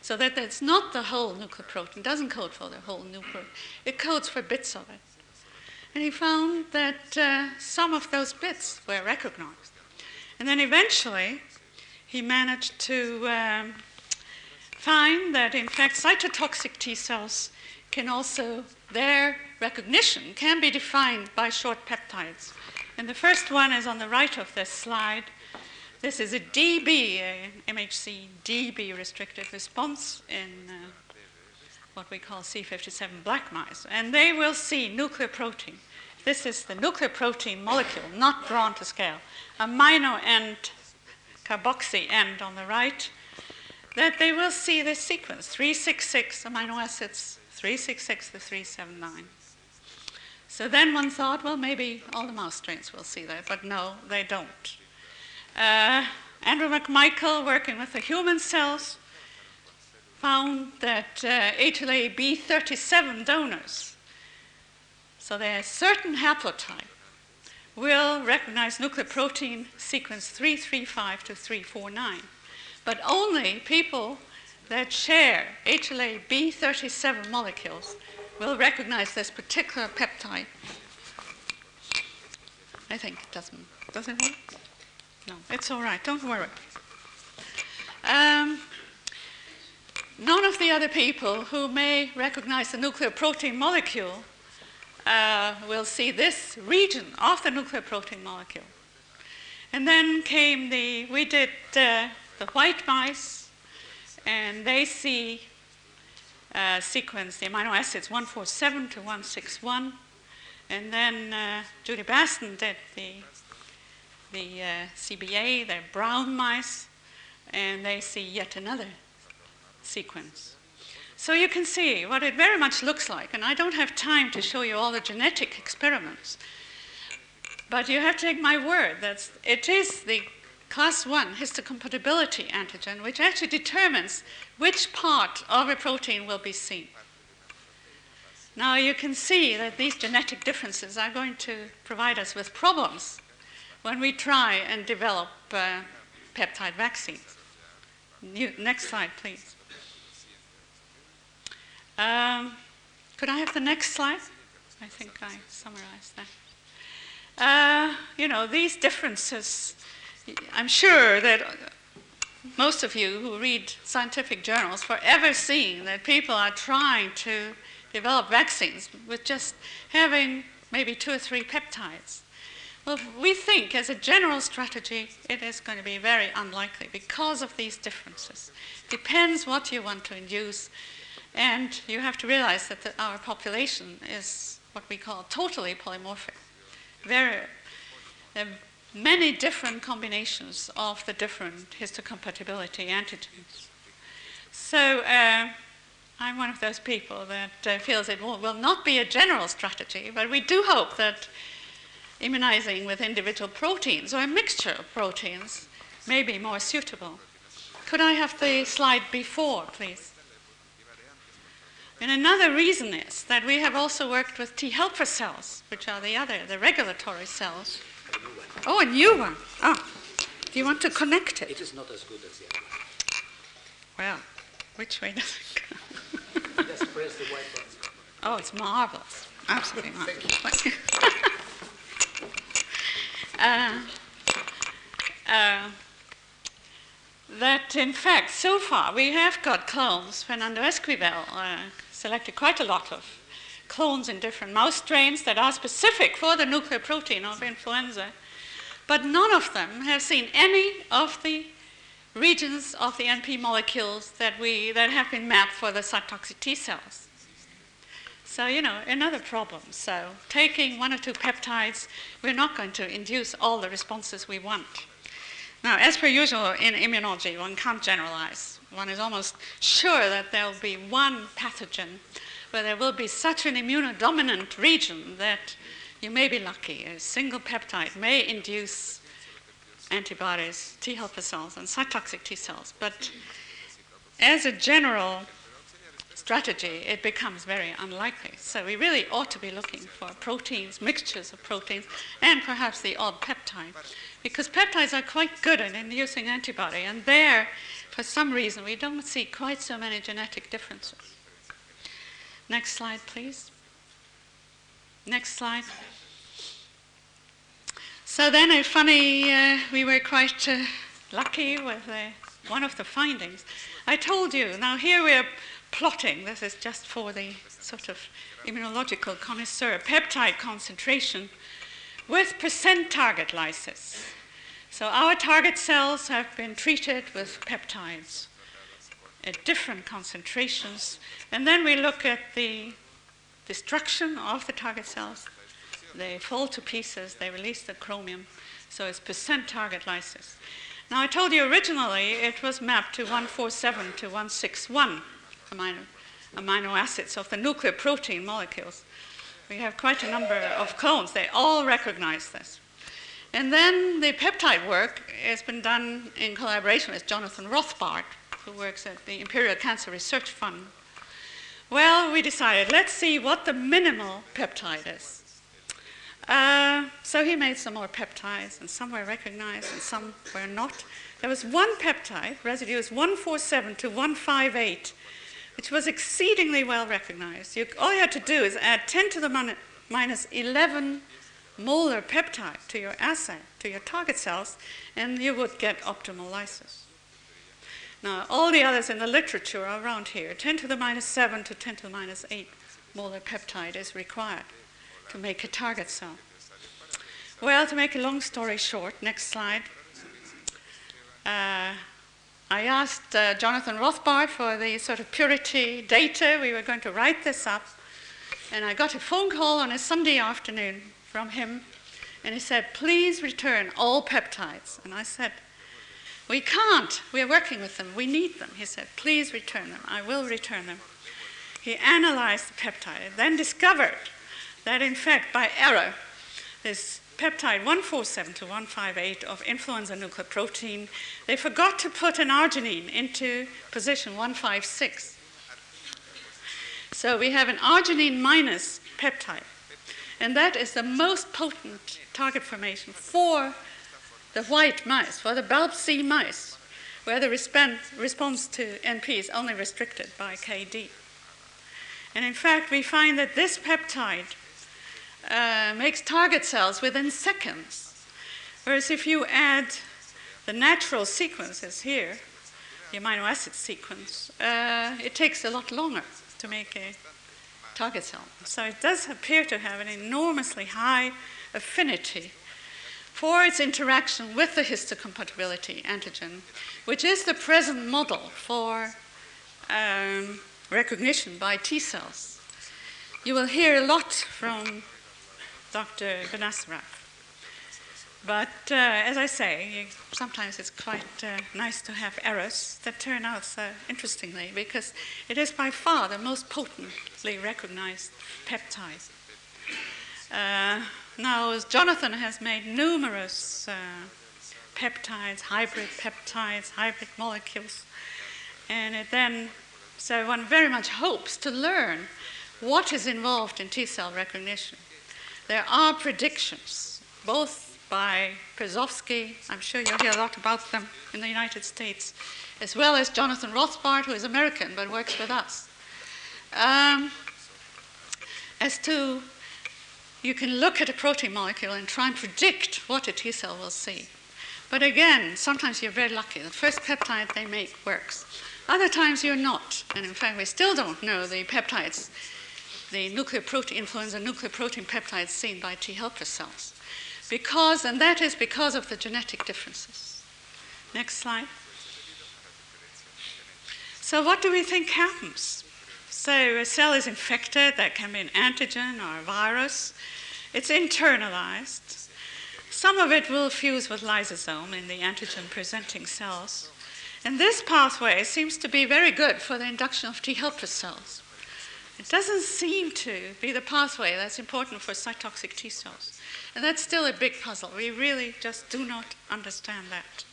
So that it's not the whole nucleoprotein, doesn't code for the whole nucleoprotein, it codes for bits of it. And he found that uh, some of those bits were recognized. And then eventually, he managed to um, find that, in fact, cytotoxic T cells can also, their recognition can be defined by short peptides. And the first one is on the right of this slide. This is a DB, MHC DB restricted response in uh, what we call C57 black mice. And they will see nuclear protein. This is the nuclear protein molecule, not drawn to scale. Amino end, carboxy end on the right. That they will see this sequence 366 amino acids, 366 to 379. So then one thought, well, maybe all the mouse strains will see that, but no, they don't. Uh, Andrew McMichael, working with the human cells, found that uh, HLA B37 donors So there are certain haplotype will recognize nuclear protein sequence 335 to 349, but only people that share HLA B37 molecules will recognize this particular peptide. I think it doesn't. Does it work? No, it's all right. Don't worry. Um, none of the other people who may recognize the nuclear protein molecule uh, will see this region of the nuclear protein molecule. And then came the, we did uh, the white mice, and they see uh, sequence the amino acids 147 to 161. And then uh, Judy Baston did the, the uh, CBA, the brown mice, and they see yet another sequence. So you can see what it very much looks like, and I don't have time to show you all the genetic experiments, but you have to take my word that it is the class 1 histocompatibility antigen which actually determines which part of a protein will be seen. Now you can see that these genetic differences are going to provide us with problems when we try and develop uh, peptide vaccines. Next slide, please. Um, could I have the next slide? I think I summarized that. Uh, you know, these differences, I'm sure that most of you who read scientific journals forever seeing that people are trying to develop vaccines with just having maybe two or three peptides. Well, we think as a general strategy, it is going to be very unlikely because of these differences. Depends what you want to induce and you have to realize that the, our population is what we call totally polymorphic. Very, there are many different combinations of the different histocompatibility antigens. So uh, I'm one of those people that uh, feels it will, will not be a general strategy, but we do hope that immunizing with individual proteins or a mixture of proteins may be more suitable. Could I have the slide before, please? And another reason is that we have also worked with T helper cells, which are the other, the regulatory cells. A oh, a new one. Oh, do you want to connect it? It is not as good as the other one. Well, which way does it go? [LAUGHS] Just press the white button. Oh, it's marvelous. Absolutely [LAUGHS] marvelous. [LAUGHS] uh, uh, that in fact, so far, we have got clones. Fernando Esquivel uh, selected quite a lot of clones in different mouse strains that are specific for the nuclear protein of influenza, but none of them have seen any of the regions of the NP molecules that, we, that have been mapped for the cytotoxic T cells. So, you know, another problem. So, taking one or two peptides, we're not going to induce all the responses we want. Now, as per usual in immunology, one can't generalize. One is almost sure that there will be one pathogen where there will be such an immunodominant region that you may be lucky. A single peptide may induce antibodies, T helper cells, and cytotoxic T cells. But as a general strategy, it becomes very unlikely. So we really ought to be looking for proteins, mixtures of proteins, and perhaps the odd peptide because peptides are quite good at inducing antibody, and there, for some reason, we don't see quite so many genetic differences. Next slide, please. Next slide. So then, a funny, uh, we were quite uh, lucky with uh, one of the findings. I told you, now here we're plotting, this is just for the sort of immunological connoisseur, peptide concentration with percent target lysis. So our target cells have been treated with peptides at different concentrations, and then we look at the destruction of the target cells. They fall to pieces, they release the chromium, so it's percent target lysis. Now, I told you originally it was mapped to 147 to 161 amino, amino acids of the nuclear protein molecules. We have quite a number of clones. They all recognize this. And then the peptide work has been done in collaboration with Jonathan Rothbard, who works at the Imperial Cancer Research Fund. Well, we decided let's see what the minimal peptide is. Uh, so he made some more peptides, and some were recognized and some were not. There was one peptide, residue is 147 to 158, which was exceedingly well recognized. You, all you had to do is add 10 to the minus 11 molar peptide to your assay, to your target cells, and you would get optimal lysis. Now, all the others in the literature are around here. 10 to the minus 7 to 10 to the minus 8 molar peptide is required to make a target cell. Well, to make a long story short, next slide. Uh, I asked uh, Jonathan Rothbard for the sort of purity data. We were going to write this up. And I got a phone call on a Sunday afternoon from him. And he said, Please return all peptides. And I said, We can't. We are working with them. We need them. He said, Please return them. I will return them. He analyzed the peptide, then discovered that in fact, by error, this peptide 147 to 158 of influenza nucleoprotein, they forgot to put an arginine into position 156. So we have an arginine minus peptide, and that is the most potent target formation for the white mice, for the BALB/c mice, where the response to NP is only restricted by KD. And in fact, we find that this peptide uh, makes target cells within seconds. Whereas if you add the natural sequences here, the amino acid sequence, uh, it takes a lot longer to make a target cell. So it does appear to have an enormously high affinity for its interaction with the histocompatibility antigen, which is the present model for um, recognition by T cells. You will hear a lot from Dr. Benacerraf. But uh, as I say, sometimes it's quite uh, nice to have errors that turn out so interestingly because it is by far the most potently recognized peptide. Uh, now, Jonathan has made numerous uh, peptides, hybrid peptides, hybrid molecules, and it then, so one very much hopes to learn what is involved in T cell recognition. There are predictions, both by Perzofsky, I'm sure you'll hear a lot about them in the United States, as well as Jonathan Rothbard, who is American but works with us. Um, as to, you can look at a protein molecule and try and predict what a T cell will see. But again, sometimes you're very lucky. The first peptide they make works. Other times you're not. And in fact, we still don't know the peptides the nuclear protein, influenza nuclear protein peptides seen by T helper cells. Because, and that is because of the genetic differences. Next slide. So, what do we think happens? So, a cell is infected, that can be an antigen or a virus. It's internalized. Some of it will fuse with lysosome in the antigen presenting cells. And this pathway seems to be very good for the induction of T helper cells. It doesn't seem to be the pathway that's important for cytotoxic T cells. And that's still a big puzzle. We really just do not understand that.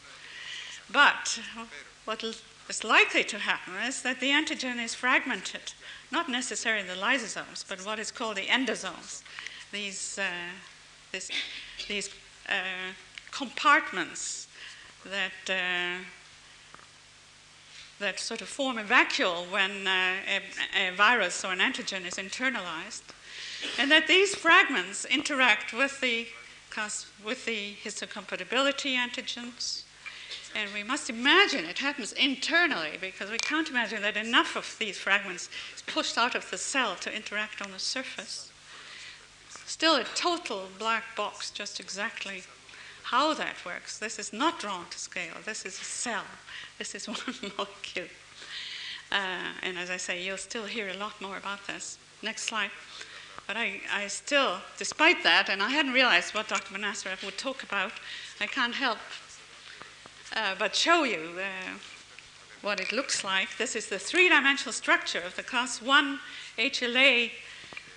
But what is likely to happen is that the antigen is fragmented, not necessarily the lysosomes, but what is called the endosomes. These, uh, this, these uh, compartments that uh, that sort of form a vacuole when uh, a, a, virus or an antigen is internalized, and that these fragments interact with the, with the histocompatibility antigens. And we must imagine it happens internally because we can't imagine that enough of these fragments is pushed out of the cell to interact on the surface. Still a total black box, just exactly how that works. This is not drawn to scale. This is a cell. This is [LAUGHS] one molecule. Uh, and as I say, you'll still hear a lot more about this. Next slide. But I, I still, despite that, and I hadn't realized what Dr. Benacerraf would talk about, I can't help uh, but show you uh, what it looks like. This is the three dimensional structure of the class 1 HLA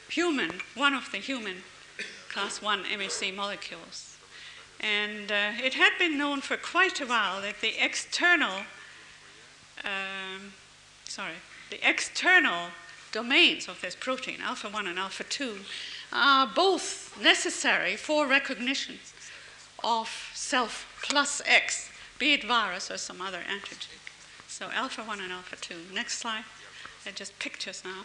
human, one of the human class 1 MHC molecules. And uh, it had been known for quite a while that the external, um, sorry, the external domains of this protein, alpha 1 and alpha 2, are both necessary for recognition of self plus X, be it virus or some other antigen. So alpha 1 and alpha 2. Next slide. They're just pictures now.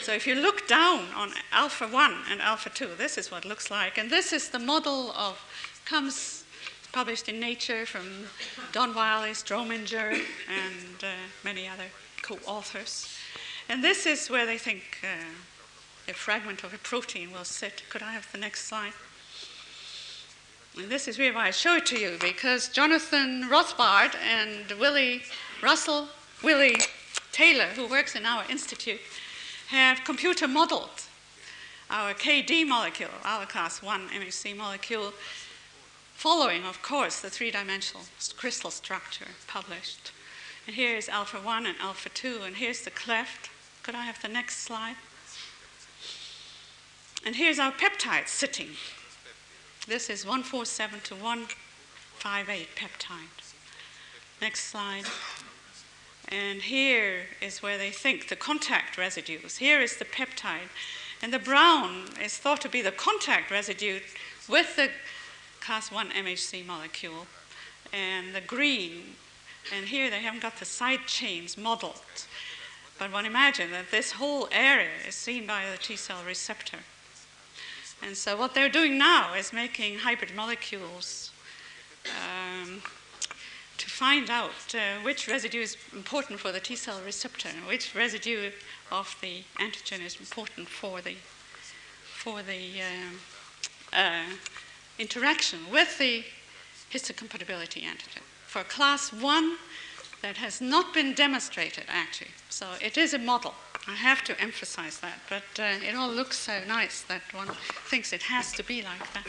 So if you look down on alpha 1 and alpha 2, this is what it looks like. And this is the model of, comes published in Nature from Don Wyllie, Strominger, and uh, many other co-authors. And this is where they think uh, a fragment of a protein will sit. Could I have the next slide? And this is really why I show it to you, because Jonathan Rothbard and Willie Russell, Willie Taylor, who works in our institute, have computer modeled our KD molecule, our class 1 MHC molecule, following, of course, the three dimensional crystal structure published. And here is alpha 1 and alpha 2, and here's the cleft. Could I have the next slide? And here's our peptide sitting. This is 147 to 158 peptide. Next slide. And here is where they think the contact residues. Here is the peptide. And the brown is thought to be the contact residue with the class 1 MHC molecule. And the green, and here they haven't got the side chains modeled. But one imagine that this whole area is seen by the T cell receptor. And so what they're doing now is making hybrid molecules um, to find out uh, which residue is important for the T cell receptor and which residue of the antigen is important for the for the um, uh, interaction with the histocompatibility antigen. For class one, that has not been demonstrated actually. So it is a model. I have to emphasize that, but uh, it all looks so nice that one thinks it has to be like that.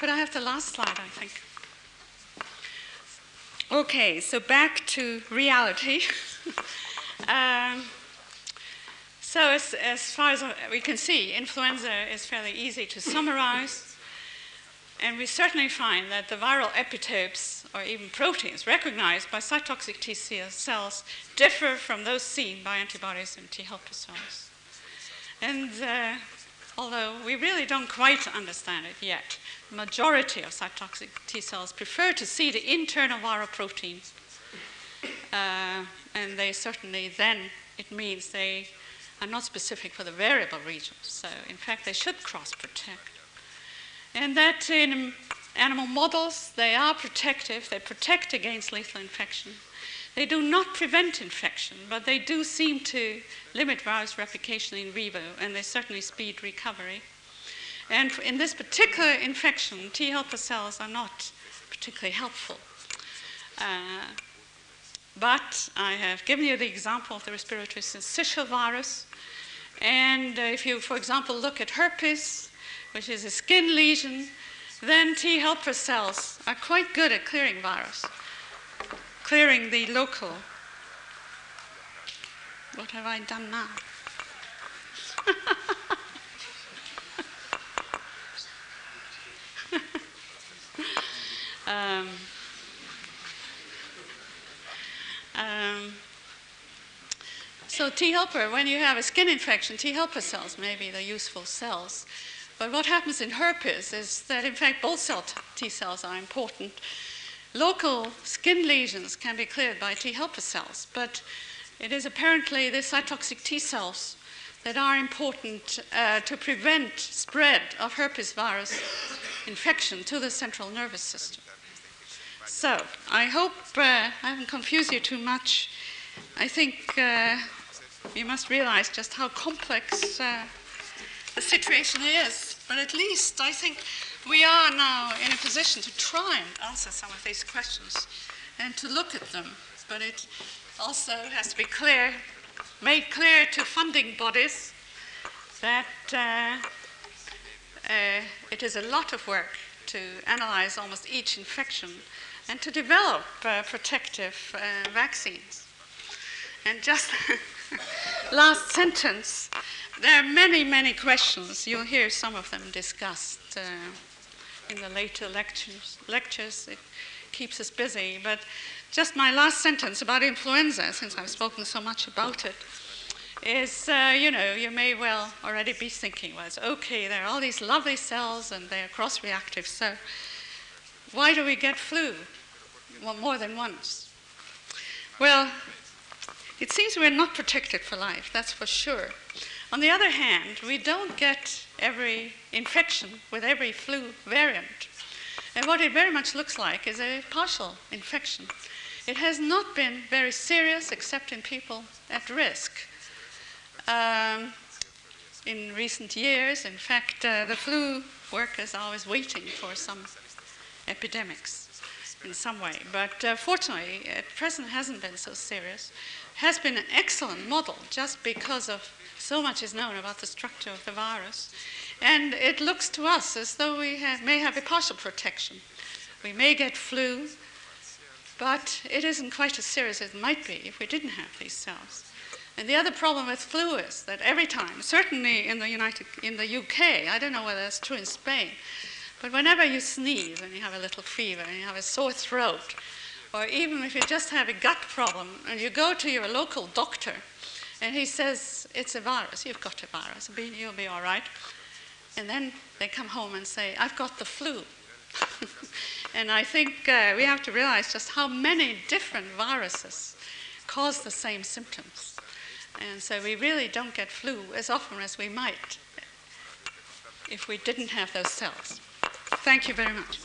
But I have the last slide, I think? Okay, so back to reality. [LAUGHS] um, so, as, as far as we can see, influenza is fairly easy to summarize. And we certainly find that the viral epitopes or even proteins recognized by cytotoxic T cells differ from those seen by antibodies and T helper cells. And uh, although we really don't quite understand it yet, the majority of cytotoxic T cells prefer to see the internal viral proteins. Uh, and they certainly then, it means they are not specific for the variable regions. So, in fact, they should cross protect. And that in animal models, they are protective, they protect against lethal infection. They do not prevent infection, but they do seem to limit virus replication in vivo, and they certainly speed recovery. And in this particular infection, T helper cells are not particularly helpful. Uh, but I have given you the example of the respiratory syncytial virus. And uh, if you, for example, look at herpes, which is a skin lesion, then T helper cells are quite good at clearing virus, clearing the local. What have I done now? [LAUGHS] um, um, so T helper, when you have a skin infection, T helper cells may be the useful cells. But what happens in herpes is that, in fact, both cell T cells are important. Local skin lesions can be cleared by T helper cells, but it is apparently the cytotoxic T cells that are important uh, to prevent spread of herpes virus infection to the central nervous system. So, I hope uh, I haven't confused you too much. I think uh, you must realize just how complex uh, the situation is. But at least I think we are now in a position to try and answer some of these questions and to look at them. But it also has to be clear, made clear to funding bodies that uh, uh, it is a lot of work to analyze almost each infection and to develop uh, protective uh, vaccines. And just [LAUGHS] last sentence there are many, many questions. You'll hear some of them discussed uh, in the later lectures. Lectures, it keeps us busy. But just my last sentence about influenza, since I've spoken so much about it. is, uh, you know, you may well already be thinking, well, it's okay, there are all these lovely cells and they're cross reactive, so why do we get flu more than once? Well, it seems we're not protected for life, that's for sure. On the other hand, we don't get every infection with every flu variant. And what it very much looks like is a partial infection. It has not been very serious except in people at risk. Um, in recent years, in fact, uh, the flu workers are always waiting for some epidemics in some way. But uh, fortunately, at present, hasn't been so serious. Has been an excellent model just because of so much is known about the structure of the virus. And it looks to us as though we have, may have a partial protection. We may get flu, but it isn't quite as serious as it might be if we didn't have these cells. And the other problem with flu is that every time, certainly in the United, in the UK, I don't know whether that's true in Spain, but whenever you sneeze and you have a little fever and you have a sore throat, or even if you just have a gut problem and you go to your local doctor and he says it's a virus, you've got a virus, you'll be all right. And then they come home and say, I've got the flu. [LAUGHS] and I think uh, we have to realize just how many different viruses cause the same symptoms. And so we really don't get flu as often as we might if we didn't have those cells. Thank you very much.